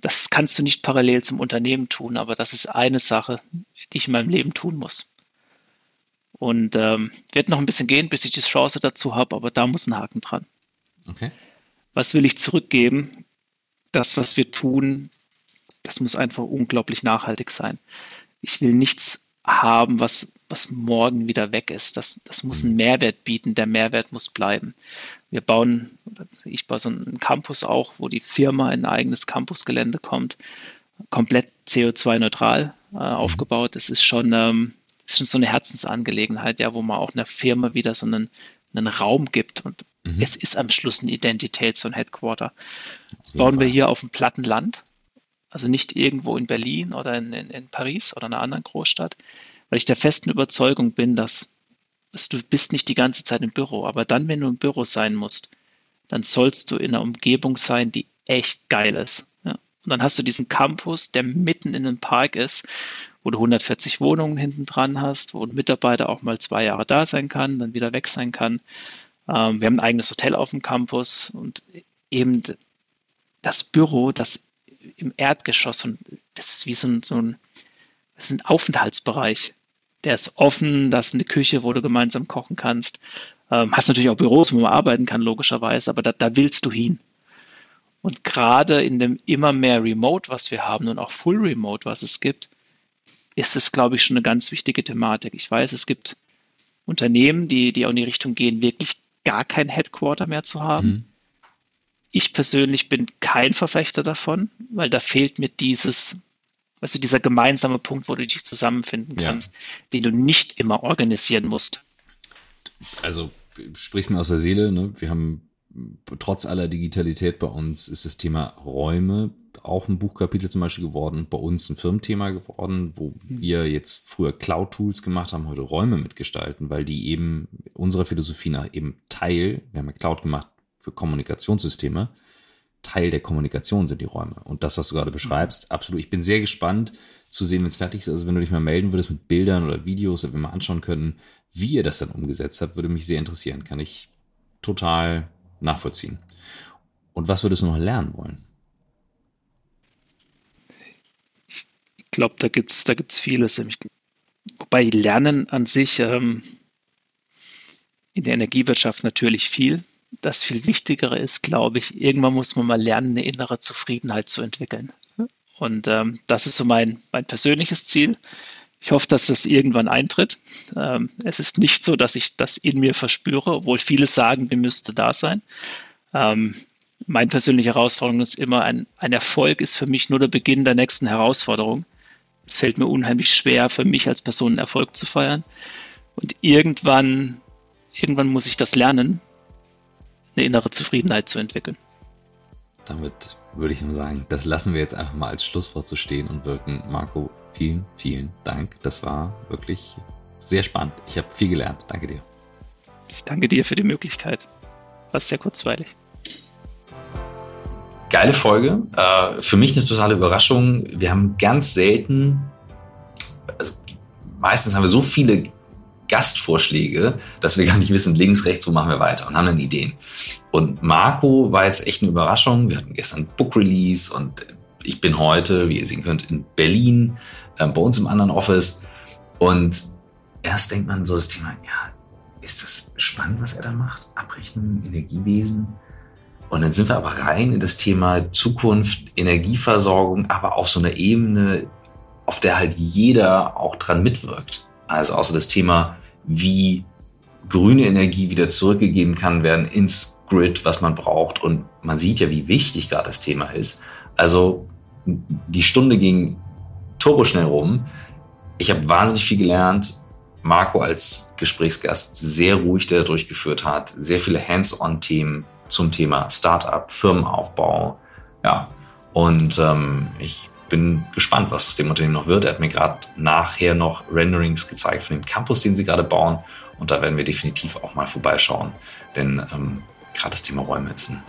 das kannst du nicht parallel zum Unternehmen tun, aber das ist eine Sache, die ich in meinem Leben tun muss. Und ähm, wird noch ein bisschen gehen, bis ich die Chance dazu habe, aber da muss ein Haken dran. Okay. Was will ich zurückgeben? Das, was wir tun, das muss einfach unglaublich nachhaltig sein. Ich will nichts haben, was, was morgen wieder weg ist. Das, das muss einen mhm. Mehrwert bieten. Der Mehrwert muss bleiben. Wir bauen, ich baue so einen Campus auch, wo die Firma in ein eigenes Campusgelände kommt, komplett CO2-neutral äh, mhm. aufgebaut. Das ist schon, ähm, ist schon so eine Herzensangelegenheit, ja, wo man auch einer Firma wieder so einen, einen Raum gibt. Und mhm. es ist am Schluss eine Identität, so ein Headquarter. Das bauen wir hier auf dem platten Land also nicht irgendwo in Berlin oder in, in, in Paris oder einer anderen Großstadt, weil ich der festen Überzeugung bin, dass, dass du bist nicht die ganze Zeit im Büro, aber dann, wenn du im Büro sein musst, dann sollst du in einer Umgebung sein, die echt geil ist. Und dann hast du diesen Campus, der mitten in einem Park ist, wo du 140 Wohnungen hinten dran hast, wo ein Mitarbeiter auch mal zwei Jahre da sein kann, dann wieder weg sein kann. Ähm, wir haben ein eigenes Hotel auf dem Campus und eben das Büro, das im Erdgeschoss und das ist wie so ein, so ein, das ist ein Aufenthaltsbereich. Der ist offen, da ist eine Küche, wo du gemeinsam kochen kannst. Ähm, hast natürlich auch Büros, wo man arbeiten kann, logischerweise, aber da, da willst du hin. Und gerade in dem immer mehr Remote, was wir haben und auch Full Remote, was es gibt, ist es, glaube ich, schon eine ganz wichtige Thematik. Ich weiß, es gibt Unternehmen, die, die auch in die Richtung gehen, wirklich gar kein Headquarter mehr zu haben. Mhm. Ich persönlich bin kein Verfechter davon, weil da fehlt mir dieses, du, dieser gemeinsame Punkt, wo du dich zusammenfinden kannst, ja. den du nicht immer organisieren musst. Also, sprichst mir aus der Seele, ne? Wir haben trotz aller Digitalität bei uns ist das Thema Räume auch ein Buchkapitel zum Beispiel geworden, bei uns ein Firmenthema geworden, wo mhm. wir jetzt früher Cloud-Tools gemacht haben, heute Räume mitgestalten, weil die eben unserer Philosophie nach eben Teil, wir haben ja Cloud gemacht, für Kommunikationssysteme Teil der Kommunikation sind die Räume. Und das, was du gerade beschreibst, absolut. Ich bin sehr gespannt zu sehen, wenn es fertig ist. Also wenn du dich mal melden würdest mit Bildern oder Videos, wenn wir mal anschauen könnten, wie ihr das dann umgesetzt habt, würde mich sehr interessieren. Kann ich total nachvollziehen. Und was würdest du noch lernen wollen? Ich glaube, da gibt es da gibt's vieles. Wobei Lernen an sich ähm, in der Energiewirtschaft natürlich viel. Das viel Wichtigere ist, glaube ich, irgendwann muss man mal lernen, eine innere Zufriedenheit zu entwickeln. Und ähm, das ist so mein, mein persönliches Ziel. Ich hoffe, dass das irgendwann eintritt. Ähm, es ist nicht so, dass ich das in mir verspüre, obwohl viele sagen, mir müsste da sein. Ähm, meine persönliche Herausforderung ist immer, ein, ein Erfolg ist für mich nur der Beginn der nächsten Herausforderung. Es fällt mir unheimlich schwer, für mich als Person einen Erfolg zu feiern. Und irgendwann, irgendwann muss ich das lernen, eine innere Zufriedenheit zu entwickeln. Damit würde ich nur sagen, das lassen wir jetzt einfach mal als Schlusswort so stehen und wirken. Marco, vielen, vielen Dank. Das war wirklich sehr spannend. Ich habe viel gelernt. Danke dir. Ich danke dir für die Möglichkeit. War sehr kurzweilig. Geile Folge. Äh, für mich eine totale Überraschung. Wir haben ganz selten, also meistens haben wir so viele Gastvorschläge, dass wir gar nicht wissen, links, rechts, wo machen wir weiter und haben dann Ideen. Und Marco war jetzt echt eine Überraschung. Wir hatten gestern Book Release und ich bin heute, wie ihr sehen könnt, in Berlin, äh, bei uns im anderen Office. Und erst denkt man so das Thema, ja, ist das spannend, was er da macht? Abrechnung, Energiewesen. Und dann sind wir aber rein in das Thema Zukunft, Energieversorgung, aber auf so einer Ebene, auf der halt jeder auch dran mitwirkt. Also außer das Thema, wie grüne Energie wieder zurückgegeben kann werden ins Grid, was man braucht. Und man sieht ja, wie wichtig gerade das Thema ist. Also die Stunde ging turboschnell rum. Ich habe wahnsinnig viel gelernt. Marco als Gesprächsgast sehr ruhig, der durchgeführt hat. Sehr viele Hands-on-Themen zum Thema Startup, Firmenaufbau. Ja, und ähm, ich bin gespannt, was aus dem Unternehmen noch wird. Er hat mir gerade nachher noch Renderings gezeigt von dem Campus, den sie gerade bauen. Und da werden wir definitiv auch mal vorbeischauen. Denn ähm, gerade das Thema Räume ist ein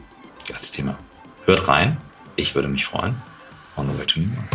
geiles Thema. Hört rein. Ich würde mich freuen. On the way to New York.